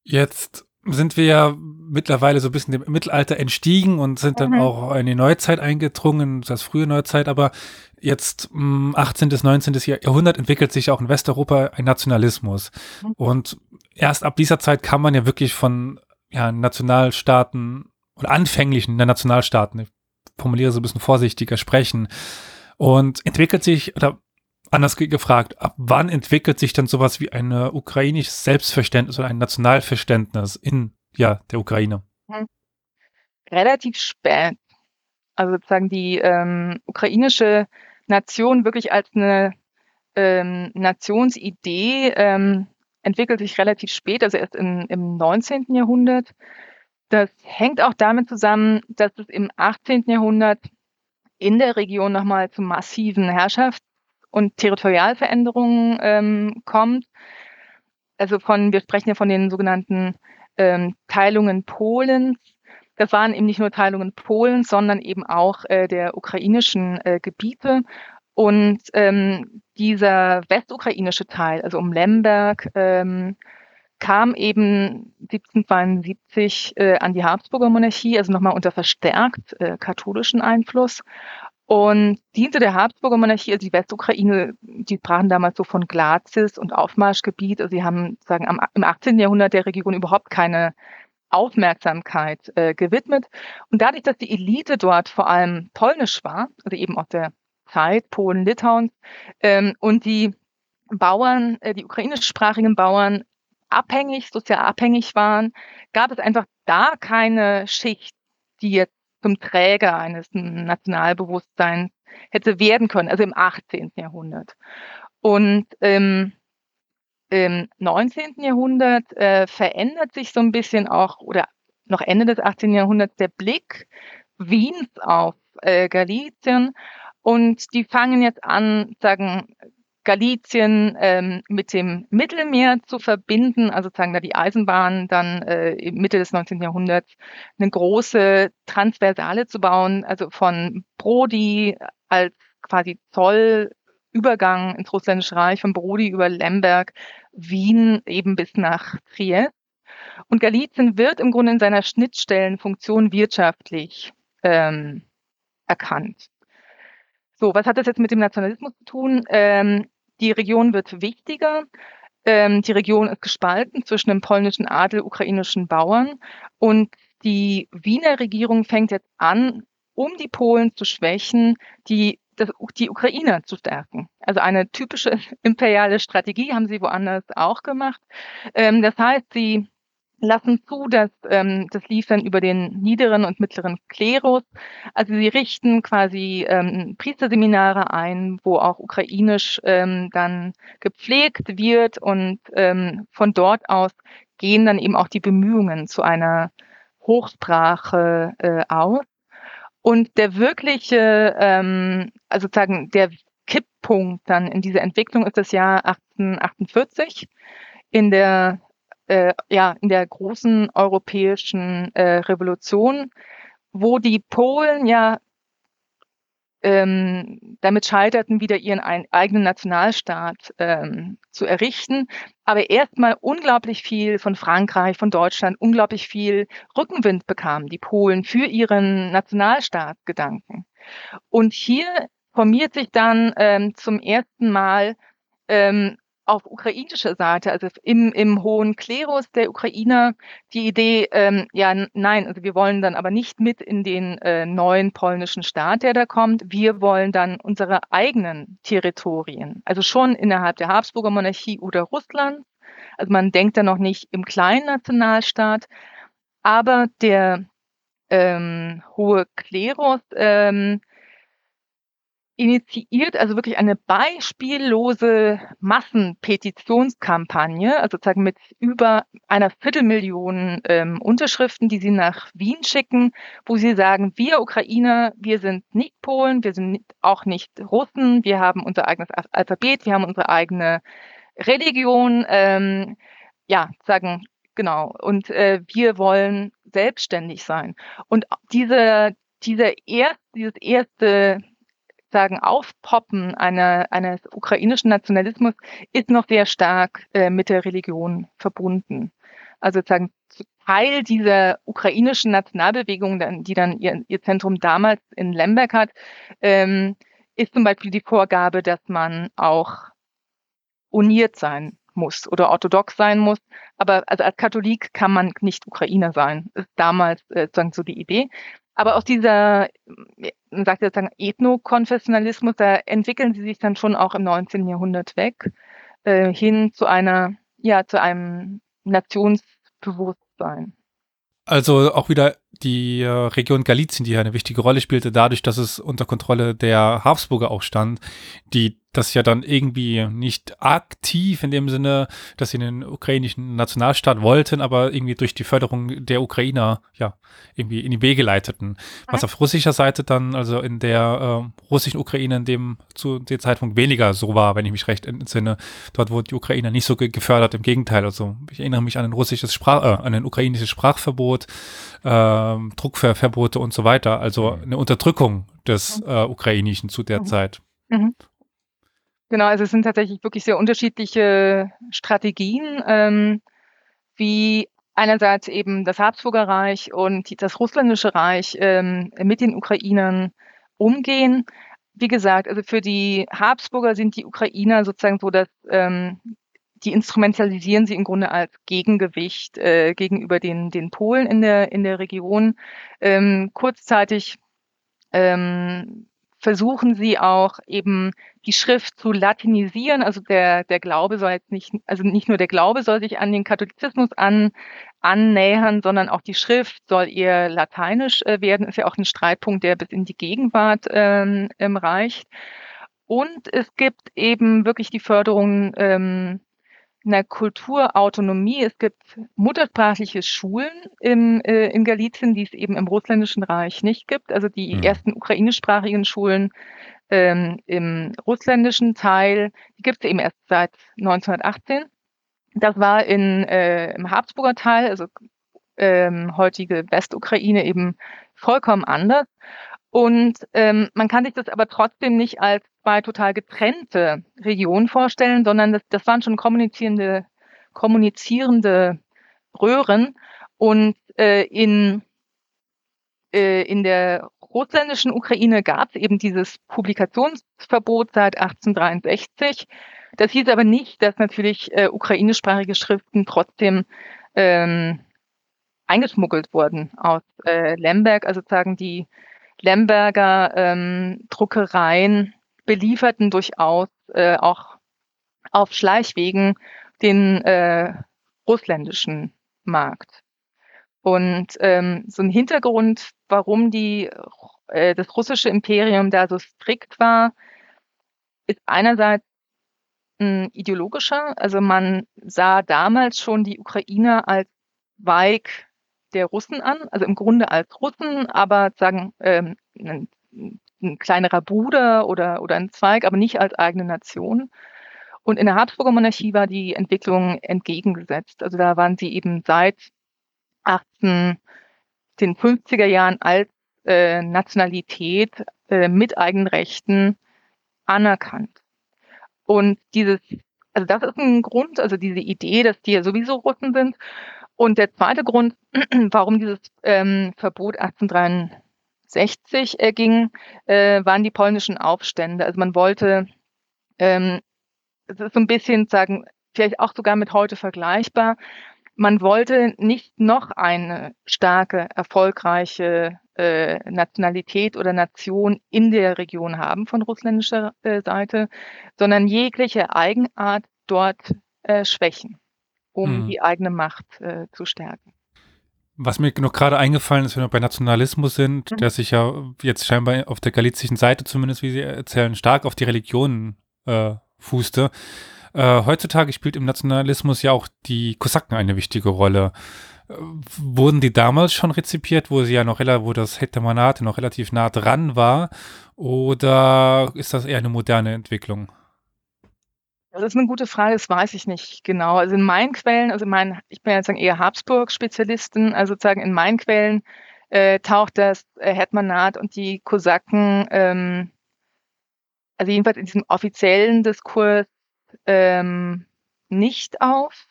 Jetzt sind wir ja mittlerweile so ein bisschen dem Mittelalter entstiegen und sind dann mhm. auch in die Neuzeit eingedrungen, das frühe Neuzeit, aber jetzt m, 18. bis 19. Jahrhundert entwickelt sich auch in Westeuropa ein Nationalismus. Mhm. Und erst ab dieser Zeit kann man ja wirklich von ja, Nationalstaaten oder anfänglichen Nationalstaaten, ich formuliere so ein bisschen vorsichtiger, sprechen. Und entwickelt sich, oder anders gefragt, ab wann entwickelt sich dann sowas wie ein ukrainisches Selbstverständnis oder ein Nationalverständnis in ja, der Ukraine? Hm. Relativ spät. Also sozusagen die ähm, ukrainische Nation wirklich als eine ähm, Nationsidee ähm, entwickelt sich relativ spät, also erst in, im 19. Jahrhundert. Das hängt auch damit zusammen, dass es im 18. Jahrhundert in der Region nochmal zu massiven Herrschafts- und Territorialveränderungen ähm, kommt. Also von, wir sprechen ja von den sogenannten ähm, Teilungen Polens. Das waren eben nicht nur Teilungen Polens, sondern eben auch äh, der ukrainischen äh, Gebiete. Und ähm, dieser westukrainische Teil, also um Lemberg, ähm, kam eben 1772 äh, an die Habsburger Monarchie, also nochmal unter verstärkt äh, katholischen Einfluss und diente der Habsburger Monarchie, also die Westukraine, die sprachen damals so von Glazis und Aufmarschgebiet. Also sie haben sagen am, im 18. Jahrhundert der Region überhaupt keine Aufmerksamkeit äh, gewidmet. Und dadurch, dass die Elite dort vor allem polnisch war, also eben aus der Zeit Polen, Litauens, ähm, und die Bauern, äh, die ukrainischsprachigen Bauern abhängig, sozial abhängig waren, gab es einfach da keine Schicht, die jetzt zum Träger eines Nationalbewusstseins hätte werden können, also im 18. Jahrhundert. Und ähm, im 19. Jahrhundert äh, verändert sich so ein bisschen auch, oder noch Ende des 18. Jahrhunderts, der Blick Wiens auf äh, Galizien. Und die fangen jetzt an, sagen, Galizien ähm, mit dem Mittelmeer zu verbinden, also sagen da die Eisenbahn dann äh, Mitte des 19. Jahrhunderts eine große Transversale zu bauen, also von Brody als quasi Zollübergang ins Russländische Reich, von Brody über Lemberg, Wien eben bis nach Triest. Und Galizien wird im Grunde in seiner Schnittstellenfunktion wirtschaftlich ähm, erkannt. So, was hat das jetzt mit dem Nationalismus zu tun? Ähm, die Region wird wichtiger. Ähm, die Region ist gespalten zwischen dem polnischen Adel, ukrainischen Bauern. Und die Wiener Regierung fängt jetzt an, um die Polen zu schwächen, die, die Ukrainer zu stärken. Also eine typische imperiale Strategie haben sie woanders auch gemacht. Ähm, das heißt, sie lassen zu, dass ähm, das lief dann über den niederen und mittleren Klerus. Also sie richten quasi ähm, Priesterseminare ein, wo auch ukrainisch ähm, dann gepflegt wird und ähm, von dort aus gehen dann eben auch die Bemühungen zu einer Hochsprache äh, aus. Und der wirkliche, ähm, also sozusagen der Kipppunkt dann in dieser Entwicklung ist das Jahr 1848 in der äh, ja, in der großen europäischen äh, Revolution, wo die Polen ja ähm, damit scheiterten, wieder ihren ein, eigenen Nationalstaat ähm, zu errichten, aber erstmal unglaublich viel von Frankreich, von Deutschland, unglaublich viel Rückenwind bekamen, die Polen, für ihren Nationalstaatsgedanken. Und hier formiert sich dann ähm, zum ersten Mal ähm, auf ukrainischer Seite, also im, im hohen Klerus der Ukrainer, die Idee, ähm, ja, nein, also wir wollen dann aber nicht mit in den äh, neuen polnischen Staat, der da kommt. Wir wollen dann unsere eigenen Territorien, also schon innerhalb der Habsburger Monarchie oder Russland. Also man denkt da noch nicht im kleinen Nationalstaat, aber der ähm, hohe Klerus ähm, initiiert also wirklich eine beispiellose Massenpetitionskampagne, also sozusagen mit über einer Viertelmillion ähm, Unterschriften, die sie nach Wien schicken, wo sie sagen, wir Ukrainer, wir sind nicht Polen, wir sind auch nicht Russen, wir haben unser eigenes Alphabet, wir haben unsere eigene Religion, ähm, ja, sagen, genau, und äh, wir wollen selbstständig sein. Und diese, diese erst, dieses erste sagen, Aufpoppen einer, eines ukrainischen Nationalismus ist noch sehr stark äh, mit der Religion verbunden. Also sozusagen Teil dieser ukrainischen Nationalbewegung, die dann ihr, ihr Zentrum damals in Lemberg hat, ähm, ist zum Beispiel die Vorgabe, dass man auch uniert sein muss oder orthodox sein muss. Aber also als Katholik kann man nicht Ukrainer sein. Ist damals äh, sozusagen so die Idee. Aber aus dieser, man sagt sozusagen Ethnokonfessionalismus, da entwickeln sie sich dann schon auch im 19. Jahrhundert weg, äh, hin zu einer, ja, zu einem Nationsbewusstsein. Also auch wieder die äh, Region Galizien, die hier eine wichtige Rolle spielte, dadurch, dass es unter Kontrolle der Habsburger auch stand, die das ja dann irgendwie nicht aktiv in dem Sinne, dass sie einen ukrainischen Nationalstaat wollten, aber irgendwie durch die Förderung der Ukrainer ja irgendwie in die Wege leiteten. Was auf russischer Seite dann, also in der äh, russischen Ukraine in dem zu dem Zeitpunkt weniger so war, wenn ich mich recht entsinne. Dort wurden die Ukrainer nicht so ge gefördert, im Gegenteil. Also ich erinnere mich an ein russisches Sprach, äh, an ein ukrainisches Sprachverbot, äh, Druckverbote und so weiter. Also mhm. eine Unterdrückung des mhm. äh, Ukrainischen zu der mhm. Zeit. Mhm. Genau, also es sind tatsächlich wirklich sehr unterschiedliche Strategien, ähm, wie einerseits eben das Habsburger Reich und das Russländische Reich ähm, mit den Ukrainern umgehen. Wie gesagt, also für die Habsburger sind die Ukrainer sozusagen so, dass ähm, die instrumentalisieren sie im Grunde als Gegengewicht äh, gegenüber den, den Polen in der, in der Region. Ähm, kurzzeitig ähm, versuchen sie auch eben die Schrift zu latinisieren. Also der, der Glaube soll jetzt nicht, also nicht nur der Glaube soll sich an den Katholizismus an, annähern, sondern auch die Schrift soll eher lateinisch äh, werden. Ist ja auch ein Streitpunkt, der bis in die Gegenwart ähm, ähm, reicht. Und es gibt eben wirklich die Förderung ähm, einer Kulturautonomie. Es gibt muttersprachliche Schulen im, äh, in Galizien, die es eben im Russländischen Reich nicht gibt. Also die mhm. ersten ukrainischsprachigen Schulen ähm, im russländischen Teil, die gibt es eben erst seit 1918. Das war in, äh, im Habsburger Teil, also ähm, heutige Westukraine, eben vollkommen anders. Und ähm, man kann sich das aber trotzdem nicht als zwei total getrennte Regionen vorstellen, sondern das, das waren schon kommunizierende, kommunizierende Röhren. Und äh, in, äh, in der russländischen Ukraine gab es eben dieses Publikationsverbot seit 1863. Das hieß aber nicht, dass natürlich äh, ukrainischsprachige Schriften trotzdem ähm, eingeschmuggelt wurden aus äh, Lemberg, also sagen die Lemberger ähm, Druckereien belieferten durchaus äh, auch auf Schleichwegen den äh, russländischen Markt. Und ähm, so ein Hintergrund, warum die, äh, das russische Imperium da so strikt war, ist einerseits ein ideologischer. Also man sah damals schon die Ukrainer als Weig der Russen an, also im Grunde als Russen, aber sagen ähm, ein, ein kleinerer Bruder oder, oder ein Zweig, aber nicht als eigene Nation. Und in der Habsburger Monarchie war die Entwicklung entgegengesetzt. Also da waren sie eben seit 18, den 50er Jahren als äh, Nationalität äh, mit eigenen Rechten anerkannt. Und dieses, also das ist ein Grund, also diese Idee, dass die ja sowieso Russen sind. Und der zweite Grund, warum dieses ähm, Verbot 1863 erging, äh, waren die polnischen Aufstände. Also man wollte, ähm, es ist so ein bisschen sagen, vielleicht auch sogar mit heute vergleichbar, man wollte nicht noch eine starke, erfolgreiche äh, Nationalität oder Nation in der Region haben von russländischer äh, Seite, sondern jegliche Eigenart dort äh, schwächen um mhm. die eigene Macht äh, zu stärken. Was mir noch gerade eingefallen ist, wenn wir bei Nationalismus sind, mhm. der sich ja jetzt scheinbar auf der galizischen Seite zumindest, wie Sie erzählen, stark auf die Religionen äh, fußte. Äh, heutzutage spielt im Nationalismus ja auch die Kosaken eine wichtige Rolle. Äh, wurden die damals schon rezipiert, wo sie ja noch wo das Hetmanat noch relativ nah dran war, oder ist das eher eine moderne Entwicklung? Das ist eine gute Frage, das weiß ich nicht genau. Also in meinen Quellen, also in meinen, ich bin ja sagen eher Habsburg-Spezialisten, also sozusagen in meinen Quellen äh, taucht das äh, Hetmanat und die Kosaken, ähm, also jedenfalls in diesem offiziellen Diskurs ähm, nicht auf.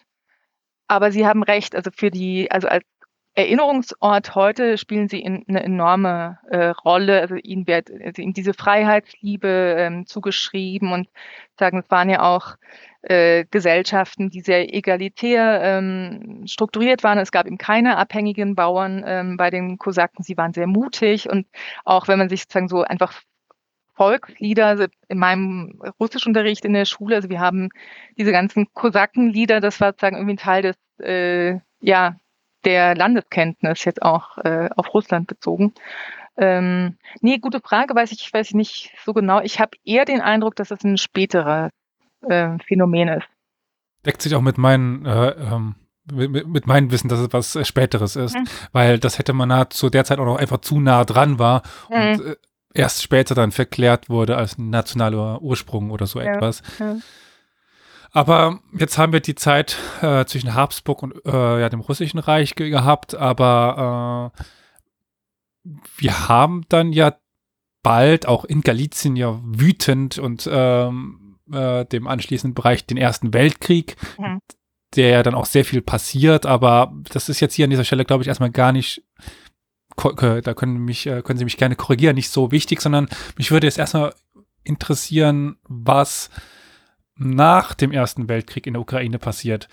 Aber Sie haben recht, also für die, also als Erinnerungsort heute spielen sie in, eine enorme äh, Rolle. Also ihnen wird also ihnen diese Freiheitsliebe ähm, zugeschrieben und sagen, es waren ja auch äh, Gesellschaften, die sehr egalitär ähm, strukturiert waren. Es gab eben keine abhängigen Bauern ähm, bei den Kosaken. Sie waren sehr mutig und auch wenn man sich sozusagen so einfach Volkslieder, also in meinem Russischunterricht in der Schule, also wir haben diese ganzen Kosakenlieder, das war sozusagen irgendwie ein Teil des äh, ja, der Landeskenntnis jetzt auch äh, auf Russland bezogen. Ähm, nee, gute Frage, weiß ich, weiß ich nicht so genau. Ich habe eher den Eindruck, dass es ein späterer äh, Phänomen ist. Deckt sich auch mit meinen äh, ähm, mit, mit meinem Wissen, dass es was äh, Späteres ist, mhm. weil das hätte man halt zu der Zeit auch noch einfach zu nah dran war mhm. und äh, erst später dann verklärt wurde als nationaler Ursprung oder so ja. etwas. Ja. Aber jetzt haben wir die Zeit äh, zwischen Habsburg und äh, ja, dem Russischen Reich ge gehabt, aber äh, wir haben dann ja bald auch in Galizien ja wütend und ähm, äh, dem anschließenden Bereich den Ersten Weltkrieg, mhm. der ja dann auch sehr viel passiert, aber das ist jetzt hier an dieser Stelle, glaube ich, erstmal gar nicht da können, mich, äh, können Sie mich gerne korrigieren, nicht so wichtig, sondern mich würde jetzt erstmal interessieren, was nach dem Ersten Weltkrieg in der Ukraine passiert.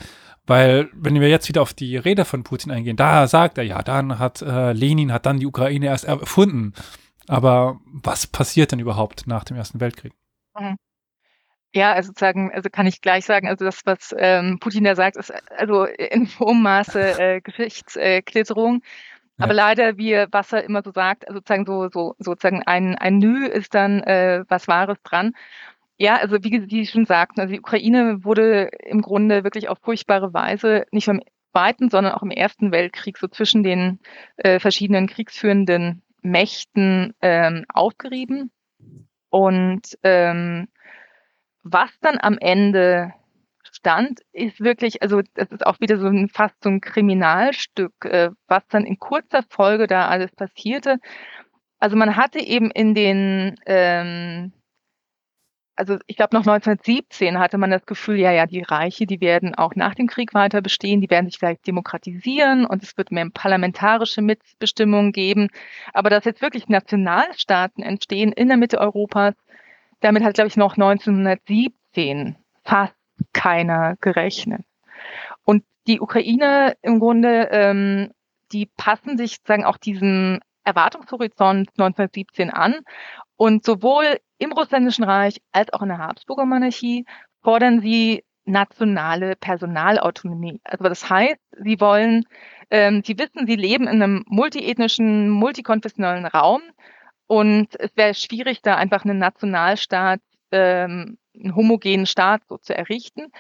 Weil, wenn wir jetzt wieder auf die Rede von Putin eingehen, da sagt er, ja, dann hat äh, Lenin hat dann die Ukraine erst erfunden. Aber was passiert denn überhaupt nach dem Ersten Weltkrieg? Mhm. Ja, also sozusagen, also kann ich gleich sagen, also das, was ähm, Putin da sagt, ist also in hohem Maße äh, Geschichtsklitterung. Äh, Aber leider, wie Wasser immer so sagt, also sozusagen so, so sozusagen ein, ein Nü ist dann äh, was Wahres dran. Ja, also wie Sie schon sagten, also die Ukraine wurde im Grunde wirklich auf furchtbare Weise nicht im Zweiten, sondern auch im Ersten Weltkrieg so zwischen den äh, verschiedenen kriegsführenden Mächten ähm, aufgerieben. Und ähm, was dann am Ende stand, ist wirklich, also das ist auch wieder so ein fast so ein Kriminalstück, äh, was dann in kurzer Folge da alles passierte. Also man hatte eben in den ähm, also ich glaube noch 1917 hatte man das Gefühl, ja, ja, die Reiche, die werden auch nach dem Krieg weiter bestehen, die werden sich vielleicht demokratisieren und es wird mehr parlamentarische Mitbestimmung geben. Aber dass jetzt wirklich Nationalstaaten entstehen in der Mitte Europas, damit hat, glaube ich, noch 1917 fast keiner gerechnet. Und die Ukraine im Grunde, ähm, die passen sich sozusagen auch diesem Erwartungshorizont 1917 an. Und sowohl im Russländischen Reich als auch in der Habsburger Monarchie fordern sie nationale Personalautonomie. Also das heißt, sie wollen, ähm, sie wissen, sie leben in einem multiethnischen, multikonfessionellen Raum und es wäre schwierig, da einfach einen Nationalstaat, ähm, einen homogenen Staat so zu errichten.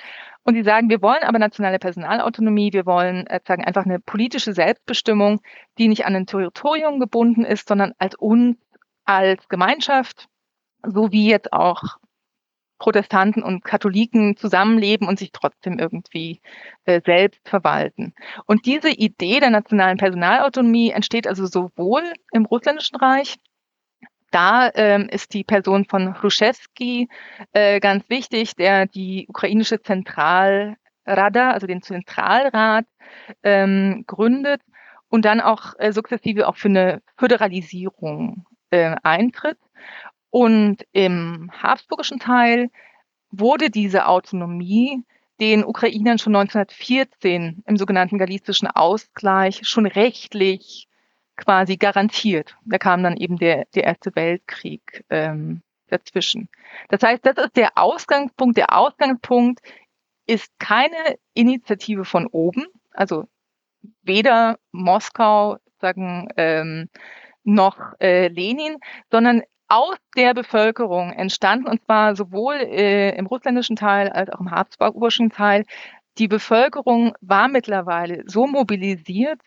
Und sie sagen, wir wollen aber nationale Personalautonomie, wir wollen äh, sagen einfach eine politische Selbstbestimmung, die nicht an ein Territorium gebunden ist, sondern als uns als Gemeinschaft so wie jetzt auch Protestanten und Katholiken zusammenleben und sich trotzdem irgendwie äh, selbst verwalten. Und diese Idee der nationalen Personalautonomie entsteht also sowohl im Russländischen Reich, da ähm, ist die Person von Hruschewski äh, ganz wichtig, der die ukrainische Zentralrada, also den Zentralrat, ähm, gründet und dann auch äh, sukzessive auch für eine Föderalisierung äh, eintritt. Und im habsburgischen Teil wurde diese Autonomie den Ukrainern schon 1914 im sogenannten galizischen Ausgleich schon rechtlich quasi garantiert. Da kam dann eben der, der Erste Weltkrieg ähm, dazwischen. Das heißt, das ist der Ausgangspunkt. Der Ausgangspunkt ist keine Initiative von oben, also weder Moskau sagen ähm, noch äh, Lenin, sondern aus der Bevölkerung entstanden, und zwar sowohl äh, im russländischen Teil als auch im habsburgischen Teil. Die Bevölkerung war mittlerweile so mobilisiert,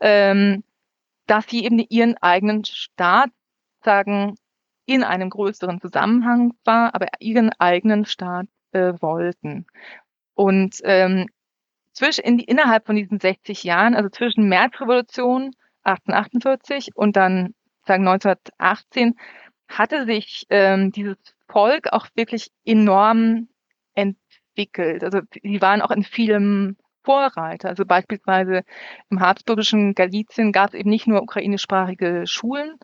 ähm, dass sie eben ihren eigenen Staat sagen, in einem größeren Zusammenhang war, aber ihren eigenen Staat äh, wollten. Und ähm, zwischen, in, innerhalb von diesen 60 Jahren, also zwischen Märzrevolution 1848 und dann sagen 1918, hatte sich ähm, dieses Volk auch wirklich enorm entwickelt. Also sie waren auch in vielem Vorreiter. Also beispielsweise im habsburgischen Galizien gab es eben nicht nur ukrainischsprachige Schulen,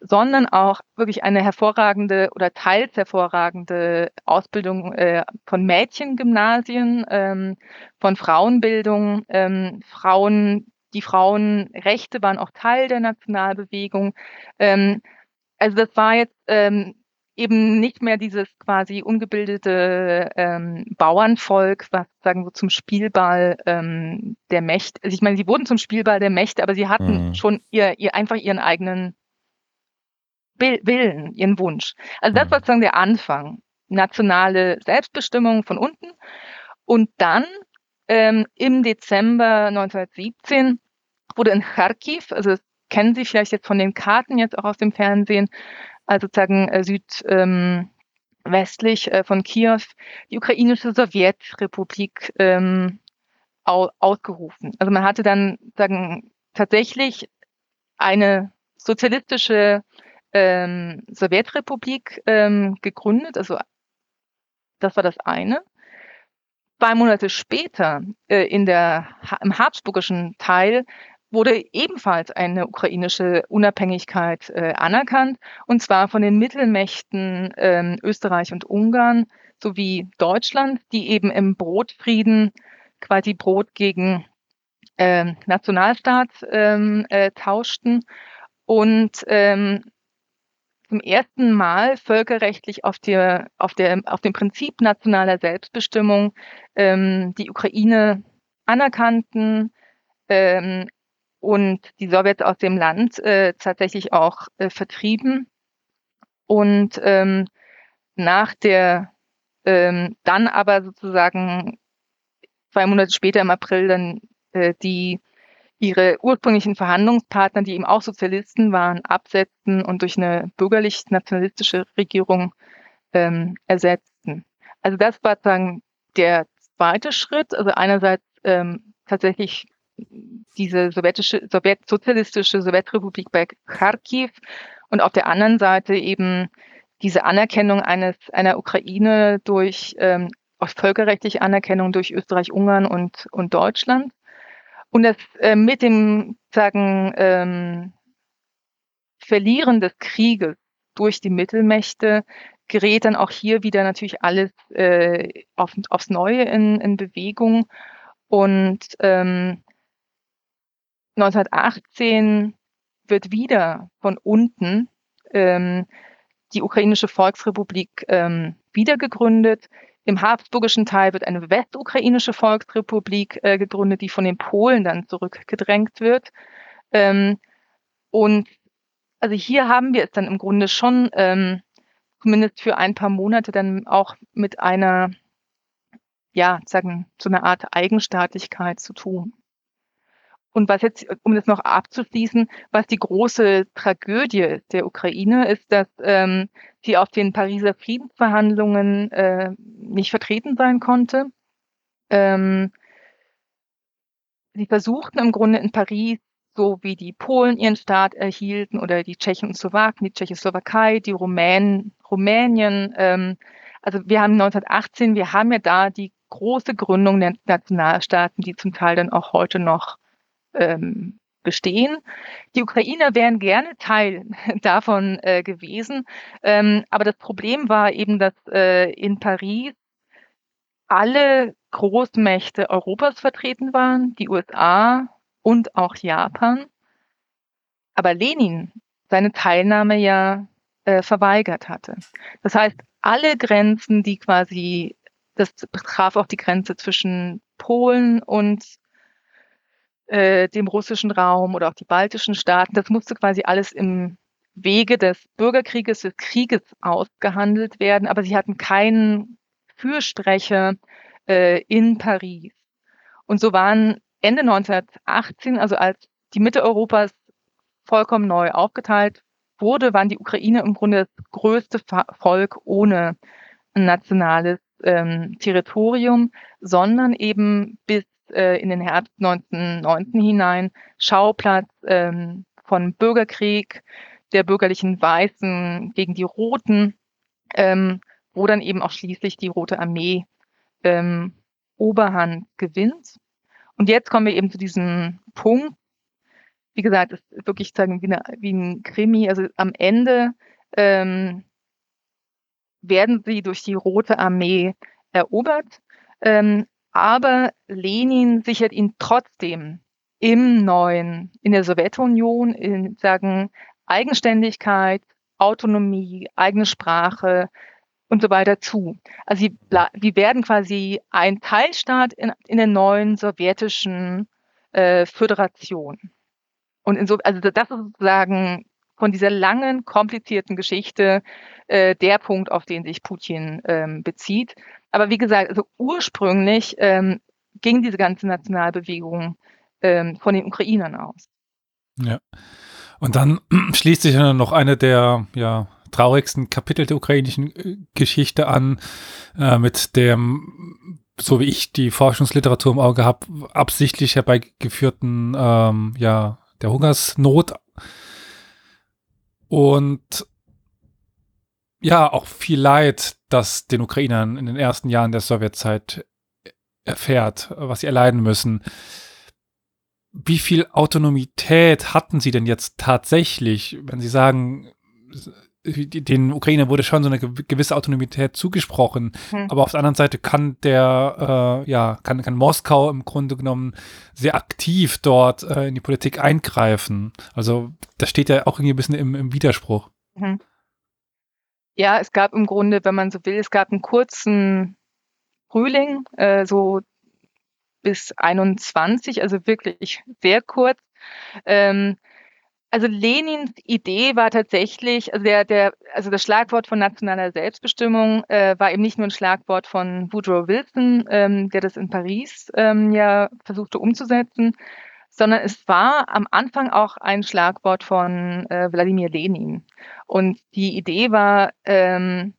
sondern auch wirklich eine hervorragende oder teils hervorragende Ausbildung äh, von Mädchengymnasien, ähm, von Frauenbildung, ähm, Frauen, die Frauenrechte waren auch Teil der Nationalbewegung. Ähm, also das war jetzt ähm, eben nicht mehr dieses quasi ungebildete ähm, Bauernvolk, was sagen wir zum Spielball ähm, der Mächte. Also ich meine, sie wurden zum Spielball der Mächte, aber sie hatten mhm. schon ihr, ihr einfach ihren eigenen Willen, ihren Wunsch. Also das mhm. war sozusagen der Anfang. Nationale Selbstbestimmung von unten. Und dann ähm, im Dezember 1917 wurde in Kharkiv, also kennen Sie vielleicht jetzt von den Karten jetzt auch aus dem Fernsehen, also sozusagen äh, südwestlich ähm, äh, von Kiew, die ukrainische Sowjetrepublik ähm, au ausgerufen. Also man hatte dann sagen tatsächlich eine sozialistische ähm, Sowjetrepublik ähm, gegründet. Also das war das eine. Zwei Monate später äh, in der, im habsburgischen Teil wurde ebenfalls eine ukrainische Unabhängigkeit äh, anerkannt, und zwar von den Mittelmächten äh, Österreich und Ungarn sowie Deutschland, die eben im Brotfrieden quasi Brot gegen äh, Nationalstaat ähm, äh, tauschten. Und ähm, zum ersten Mal völkerrechtlich auf, der, auf, der, auf dem Prinzip nationaler Selbstbestimmung ähm, die Ukraine anerkannten ähm, und die Sowjets aus dem Land äh, tatsächlich auch äh, vertrieben. Und ähm, nach der, ähm, dann aber sozusagen zwei Monate später im April dann äh, die ihre ursprünglichen Verhandlungspartner, die eben auch Sozialisten waren, absetzten und durch eine bürgerlich-nationalistische Regierung ähm, ersetzten. Also das war sozusagen der zweite Schritt. Also einerseits ähm, tatsächlich diese sowjetische, Sowjet, sozialistische Sowjetrepublik bei Kharkiv und auf der anderen Seite eben diese Anerkennung eines einer Ukraine durch ähm, völkerrechtliche Anerkennung durch Österreich-Ungarn und, und Deutschland. Und das äh, mit dem sagen ähm, Verlieren des Krieges durch die Mittelmächte gerät dann auch hier wieder natürlich alles äh, auf, aufs Neue in, in Bewegung. Und ähm, 1918 wird wieder von unten ähm, die ukrainische Volksrepublik ähm, wiedergegründet. Im habsburgischen Teil wird eine westukrainische Volksrepublik äh, gegründet, die von den Polen dann zurückgedrängt wird. Ähm, und also hier haben wir es dann im Grunde schon ähm, zumindest für ein paar Monate dann auch mit einer, ja, sagen, so einer Art Eigenstaatlichkeit zu tun. Und was jetzt, um das noch abzuschließen, was die große Tragödie der Ukraine ist, dass ähm, sie auf den Pariser Friedensverhandlungen äh, nicht vertreten sein konnte. Ähm, sie versuchten im Grunde in Paris, so wie die Polen ihren Staat erhielten oder die Tschechen und Slowaken, die Tschechoslowakei, die Rumänen, Rumänien. Ähm, also wir haben 1918, wir haben ja da die große Gründung der Nationalstaaten, die zum Teil dann auch heute noch ähm, bestehen. Die Ukrainer wären gerne Teil davon äh, gewesen, ähm, aber das Problem war eben, dass äh, in Paris alle Großmächte Europas vertreten waren, die USA und auch Japan, aber Lenin seine Teilnahme ja äh, verweigert hatte. Das heißt, alle Grenzen, die quasi, das betraf auch die Grenze zwischen Polen und äh, dem russischen Raum oder auch die baltischen Staaten. Das musste quasi alles im Wege des Bürgerkrieges, des Krieges ausgehandelt werden, aber sie hatten keinen Fürsprecher äh, in Paris. Und so waren Ende 1918, also als die Mitte Europas vollkommen neu aufgeteilt wurde, waren die Ukraine im Grunde das größte Volk ohne nationales ähm, Territorium, sondern eben bis äh, in den Herbst 1909 hinein Schauplatz ähm, von Bürgerkrieg der bürgerlichen Weißen gegen die Roten, ähm, wo dann eben auch schließlich die Rote Armee ähm, Oberhand gewinnt. Und jetzt kommen wir eben zu diesem Punkt. Wie gesagt, es ist wirklich sagen, wie, eine, wie ein Krimi. Also am Ende ähm, werden sie durch die Rote Armee erobert. Ähm, aber Lenin sichert ihn trotzdem im neuen, in der Sowjetunion, in sagen Eigenständigkeit, Autonomie, eigene Sprache und so weiter zu. Also sie, sie werden quasi ein Teilstaat in, in der neuen sowjetischen äh, Föderation. Und in so, also das ist sozusagen von dieser langen, komplizierten Geschichte äh, der Punkt, auf den sich Putin ähm, bezieht. Aber wie gesagt, also ursprünglich ähm, ging diese ganze Nationalbewegung ähm, von den Ukrainern aus. Ja. Und dann schließt sich dann noch eine der ja, traurigsten Kapitel der ukrainischen äh, Geschichte an, äh, mit dem, so wie ich die Forschungsliteratur im Auge habe, absichtlich herbeigeführten, ähm, ja, der Hungersnot. Und ja, auch viel Leid, das den Ukrainern in den ersten Jahren der Sowjetzeit erfährt, was sie erleiden müssen. Wie viel Autonomität hatten sie denn jetzt tatsächlich, wenn sie sagen, den Ukrainern wurde schon so eine gewisse Autonomität zugesprochen, hm. aber auf der anderen Seite kann der, äh, ja, kann, kann Moskau im Grunde genommen sehr aktiv dort äh, in die Politik eingreifen. Also das steht ja auch irgendwie ein bisschen im, im Widerspruch. Hm. Ja, es gab im Grunde, wenn man so will, es gab einen kurzen Frühling, äh, so bis 21, also wirklich sehr kurz. Ähm, also Lenins Idee war tatsächlich, also der, der, also das Schlagwort von nationaler Selbstbestimmung äh, war eben nicht nur ein Schlagwort von Woodrow Wilson, ähm, der das in Paris ähm, ja versuchte umzusetzen, sondern es war am Anfang auch ein Schlagwort von äh, Wladimir Lenin. Und die Idee war ähm,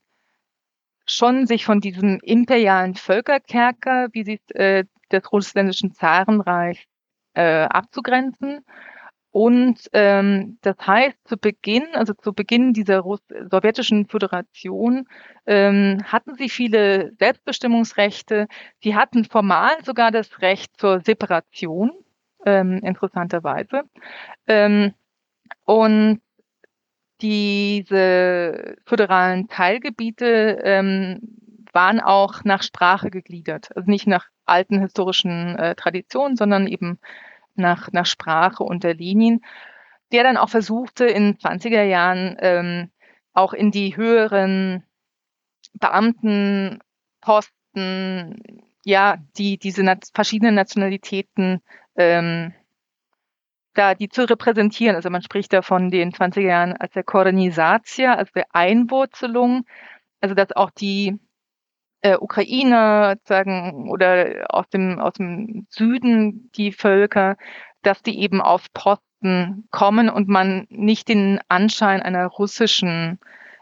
schon, sich von diesem imperialen Völkerkerker, wie sie äh, des russländischen Zarenreichs äh, abzugrenzen. Und ähm, das heißt, zu Beginn, also zu Beginn dieser Russ sowjetischen Föderation, ähm, hatten sie viele Selbstbestimmungsrechte. Sie hatten formal sogar das Recht zur Separation ähm, interessanterweise. Ähm, und diese föderalen Teilgebiete ähm, waren auch nach Sprache gegliedert. Also nicht nach alten historischen äh, Traditionen, sondern eben nach, nach Sprache unter Lenin, der dann auch versuchte, in 20er Jahren ähm, auch in die höheren Beamtenposten, ja, die diese verschiedenen Nationalitäten ähm, da die zu repräsentieren. Also man spricht da von den 20er Jahren als der Korenisatia, also der Einwurzelung, also dass auch die äh, Ukrainer sagen oder aus dem aus dem Süden die Völker, dass die eben auf Posten kommen und man nicht den Anschein einer russischen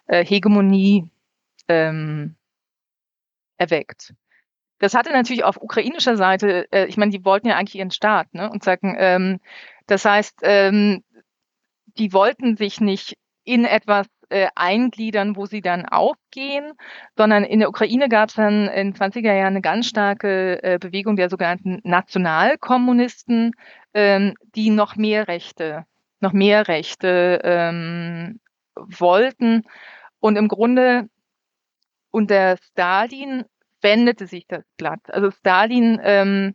äh, Hegemonie ähm, erweckt. Das hatte natürlich auf ukrainischer Seite, äh, ich meine, die wollten ja eigentlich ihren Staat, ne? Und sagen, ähm, das heißt, ähm, die wollten sich nicht in etwas äh, eingliedern, wo sie dann aufgehen, sondern in der Ukraine gab es dann in 20er Jahren eine ganz starke äh, Bewegung der sogenannten Nationalkommunisten, ähm, die noch mehr Rechte, noch mehr Rechte ähm, wollten. Und im Grunde unter Stalin wendete sich das Blatt. Also Stalin, ähm,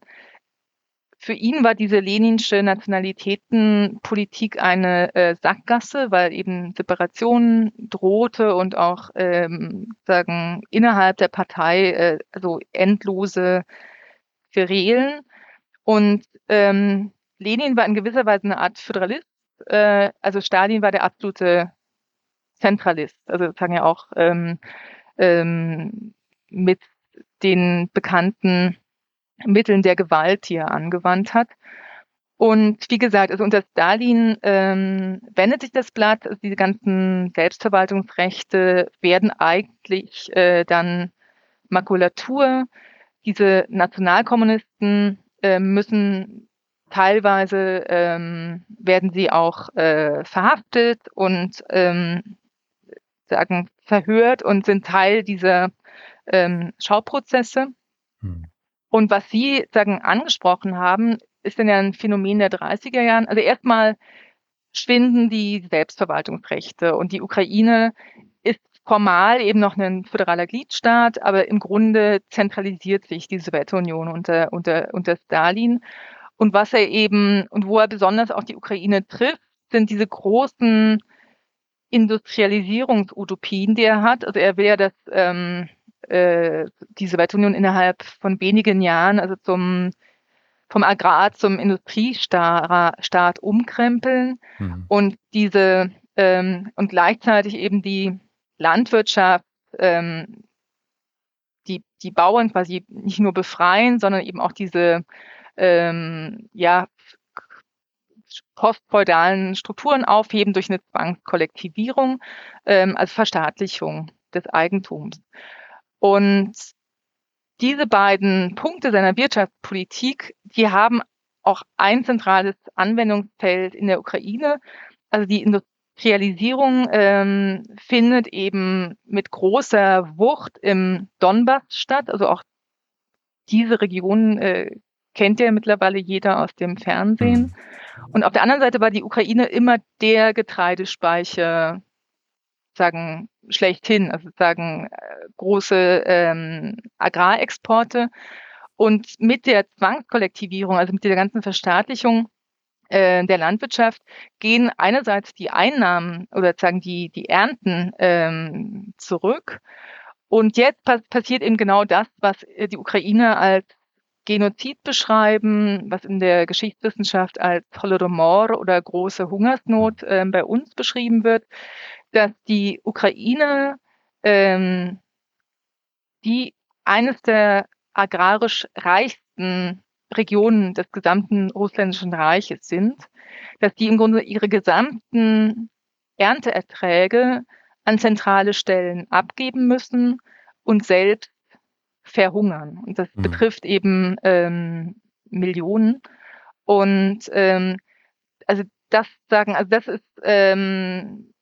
für ihn war diese leninsche Nationalitätenpolitik eine äh, Sackgasse, weil eben Separation drohte und auch ähm, sagen innerhalb der Partei äh, also endlose Querelen. Und ähm, Lenin war in gewisser Weise eine Art Föderalist. Äh, also Stalin war der absolute Zentralist. Also sagen ja auch ähm, ähm, mit den bekannten Mitteln der Gewalt, die er angewandt hat. Und wie gesagt, also unter Stalin ähm, wendet sich das Blatt, also diese ganzen Selbstverwaltungsrechte werden eigentlich äh, dann Makulatur. Diese Nationalkommunisten äh, müssen teilweise ähm, werden sie auch äh, verhaftet und ähm, sagen verhört und sind Teil dieser ähm, Schauprozesse. Hm. Und was Sie sagen angesprochen haben, ist dann ja ein Phänomen der 30er Jahren. Also erstmal schwinden die Selbstverwaltungsrechte und die Ukraine ist formal eben noch ein föderaler Gliedstaat, aber im Grunde zentralisiert sich die Sowjetunion unter, unter, unter Stalin. Und was er eben, und wo er besonders auch die Ukraine trifft, sind diese großen Industrialisierungsutopien, die er hat. Also er will ja das ähm, äh, die Sowjetunion innerhalb von wenigen Jahren, also zum vom Agrar zum Industriestaat umkrempeln mhm. und diese ähm, und gleichzeitig eben die Landwirtschaft, ähm, die die Bauern quasi nicht nur befreien, sondern eben auch diese ähm, ja postfeudalen Strukturen aufheben durch eine Zwangskollektivierung, ähm, also Verstaatlichung des Eigentums. Und diese beiden Punkte seiner Wirtschaftspolitik, die haben auch ein zentrales Anwendungsfeld in der Ukraine. Also die Industrialisierung ähm, findet eben mit großer Wucht im Donbass statt. Also auch diese Region äh, kennt ja mittlerweile jeder aus dem Fernsehen. Mhm. Und auf der anderen Seite war die Ukraine immer der Getreidespeicher sagen schlechthin, also sagen äh, große ähm, Agrarexporte. Und mit der Zwangskollektivierung, also mit der ganzen Verstaatlichung, äh, der Landwirtschaft gehen einerseits die Einnahmen oder sagen die, die Ernten ähm, zurück. Und jetzt pa passiert eben genau das, was äh, die Ukraine als Genozid beschreiben, was in der Geschichtswissenschaft als Holodomor oder große Hungersnot äh, bei uns beschrieben wird, dass die Ukraine ähm, die eines der agrarisch reichsten Regionen des gesamten russländischen Reiches sind, dass die im Grunde ihre gesamten Ernteerträge an zentrale Stellen abgeben müssen und selbst verhungern. Und das mhm. betrifft eben ähm, Millionen. Und ähm, also das sagen, also das ist ähm,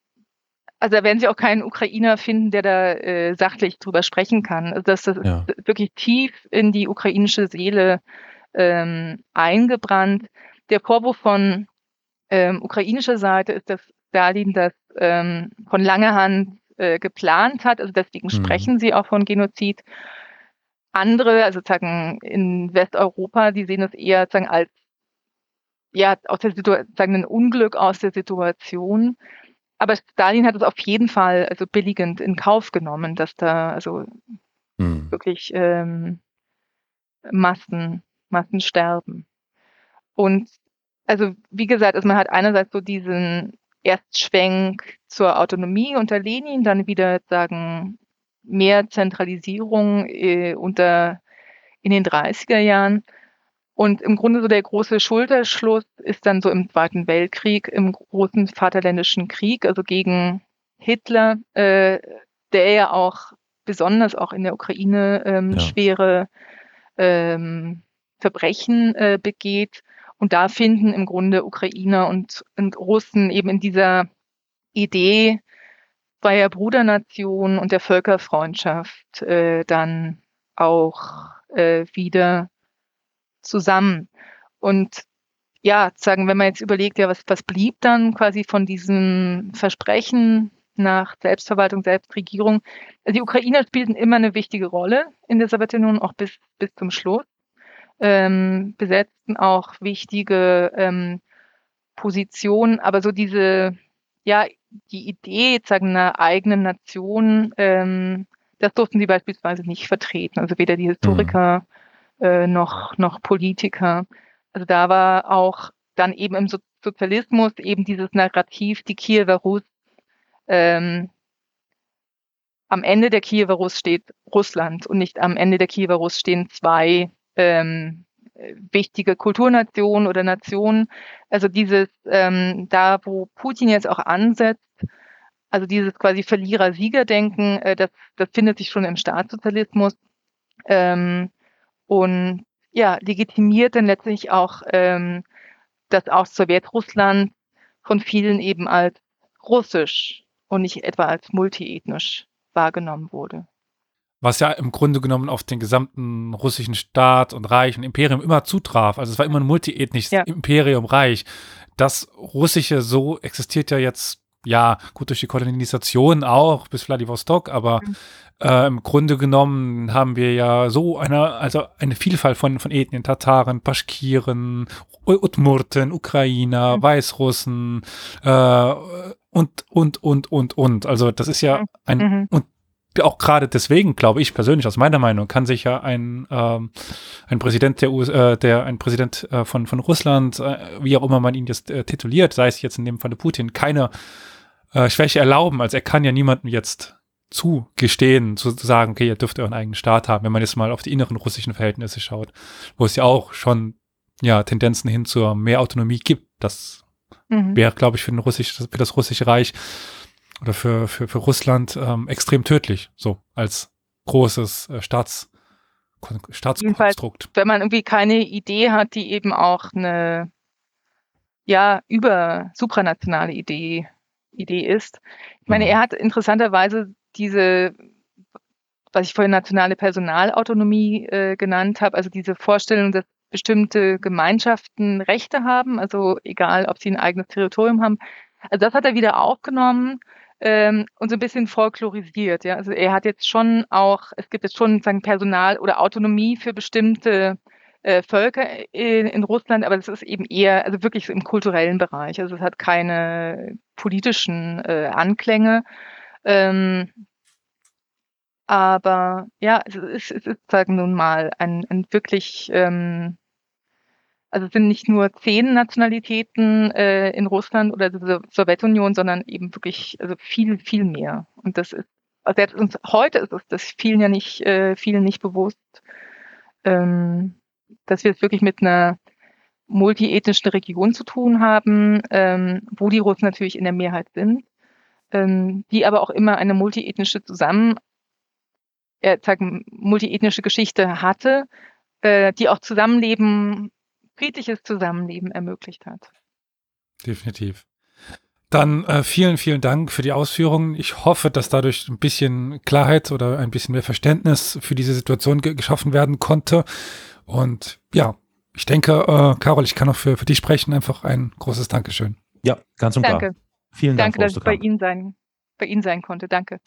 also da werden Sie auch keinen Ukrainer finden, der da äh, sachlich drüber sprechen kann. Also das, das ja. ist wirklich tief in die ukrainische Seele ähm, eingebrannt. Der Vorwurf von ähm, ukrainischer Seite ist, dass Stalin das ähm, von langer Hand äh, geplant hat. Also deswegen mhm. sprechen sie auch von Genozid. Andere, also sagen in Westeuropa, die sehen es eher sagen als ja aus der Situation, sagen ein Unglück aus der Situation. Aber Stalin hat es auf jeden Fall also billigend in Kauf genommen, dass da also hm. wirklich ähm, Massen, Massen sterben. Und also wie gesagt, also man hat einerseits so diesen Erstschwenk zur Autonomie unter Lenin, dann wieder sagen mehr Zentralisierung äh, unter in den 30er Jahren. Und im Grunde so der große Schulterschluss ist dann so im Zweiten Weltkrieg, im großen Vaterländischen Krieg, also gegen Hitler, äh, der ja auch besonders auch in der Ukraine ähm, ja. schwere ähm, Verbrechen äh, begeht. Und da finden im Grunde Ukrainer und, und Russen eben in dieser Idee zweier Brudernation und der Völkerfreundschaft äh, dann auch äh, wieder zusammen. Und ja, sagen, wenn man jetzt überlegt, ja, was, was blieb dann quasi von diesem Versprechen nach Selbstverwaltung, Selbstregierung. Also die Ukrainer spielten immer eine wichtige Rolle in der Sowjetunion, auch bis, bis zum Schluss. Ähm, besetzten auch wichtige ähm, Positionen, aber so diese, ja, die Idee, sagen, einer eigenen Nation, ähm, das durften sie beispielsweise nicht vertreten. Also weder die Historiker mhm äh, noch, noch Politiker. Also da war auch dann eben im so Sozialismus eben dieses Narrativ, die Kiewer Rus, ähm, am Ende der Kiewer Rus steht Russland und nicht am Ende der Kiewer Rus stehen zwei ähm, wichtige Kulturnationen oder Nationen. Also dieses, ähm, da wo Putin jetzt auch ansetzt, also dieses quasi Verlierer-Sieger-Denken, äh, das, das findet sich schon im Staatssozialismus. Ähm, und ja, legitimiert dann letztlich auch, ähm, dass auch Sowjetrussland von vielen eben als russisch und nicht etwa als multiethnisch wahrgenommen wurde. Was ja im Grunde genommen auf den gesamten russischen Staat und Reich und Imperium immer zutraf. Also es war immer ein multiethnisches ja. Imperium, Reich. Das Russische so existiert ja jetzt ja, gut durch die Kolonisation auch bis Vladivostok, aber mhm. äh, im Grunde genommen haben wir ja so eine, also eine Vielfalt von, von Ethnien, Tataren, Paschkiren, Udmurten, Ukrainer, mhm. Weißrussen äh, und, und, und, und, und. Also das ist ja mhm. ein, mhm. und auch gerade deswegen, glaube ich persönlich, aus meiner Meinung, kann sich ja ein, ähm, ein Präsident der, US, äh, der ein Präsident äh, von, von Russland, äh, wie auch immer man ihn jetzt äh, tituliert, sei es jetzt in dem Falle Putin, keine äh, Schwäche erlauben. Also er kann ja niemandem jetzt zugestehen, zu sagen, okay, ihr dürft euren eigenen Staat haben, wenn man jetzt mal auf die inneren russischen Verhältnisse schaut, wo es ja auch schon ja Tendenzen hin zur mehr Autonomie gibt. Das mhm. wäre, glaube ich, für, den Russisch, für das russische Reich oder für, für, für Russland ähm, extrem tödlich, so als großes äh, Staats, Staatskonstrukt. Wenn man irgendwie keine Idee hat, die eben auch eine ja über supranationale Idee Idee ist. Ich meine, er mhm. hat interessanterweise diese, was ich vorhin nationale Personalautonomie äh, genannt habe, also diese Vorstellung, dass bestimmte Gemeinschaften Rechte haben, also egal, ob sie ein eigenes Territorium haben. Also das hat er wieder aufgenommen ähm, und so ein bisschen folklorisiert. Ja? Also er hat jetzt schon auch, es gibt jetzt schon sagen, Personal oder Autonomie für bestimmte äh, Völker in, in, Russland, aber das ist eben eher, also wirklich im kulturellen Bereich. Also es hat keine politischen äh, Anklänge. Ähm, aber ja, es ist, es ist sagen nun mal ein, ein wirklich, ähm, also es sind nicht nur zehn Nationalitäten äh, in Russland oder der Sowjetunion, sondern eben wirklich also viel, viel mehr. Und das ist, also selbst uns heute ist es das vielen ja nicht, äh, vielen nicht bewusst. Ähm, dass wir es wirklich mit einer multiethnischen Region zu tun haben, ähm, wo die Russen natürlich in der Mehrheit sind, ähm, die aber auch immer eine multiethnische Zusammen, äh, multiethnische Geschichte hatte, äh, die auch Zusammenleben, friedliches Zusammenleben ermöglicht hat. Definitiv. Dann äh, vielen, vielen Dank für die Ausführungen. Ich hoffe, dass dadurch ein bisschen Klarheit oder ein bisschen mehr Verständnis für diese Situation ge geschaffen werden konnte. Und ja, ich denke, äh, Carol, ich kann auch für, für dich sprechen. Einfach ein großes Dankeschön. Ja, ganz und Danke. klar. Vielen Danke, Dank, dass ich bei Ihnen, sein, bei Ihnen sein konnte. Danke.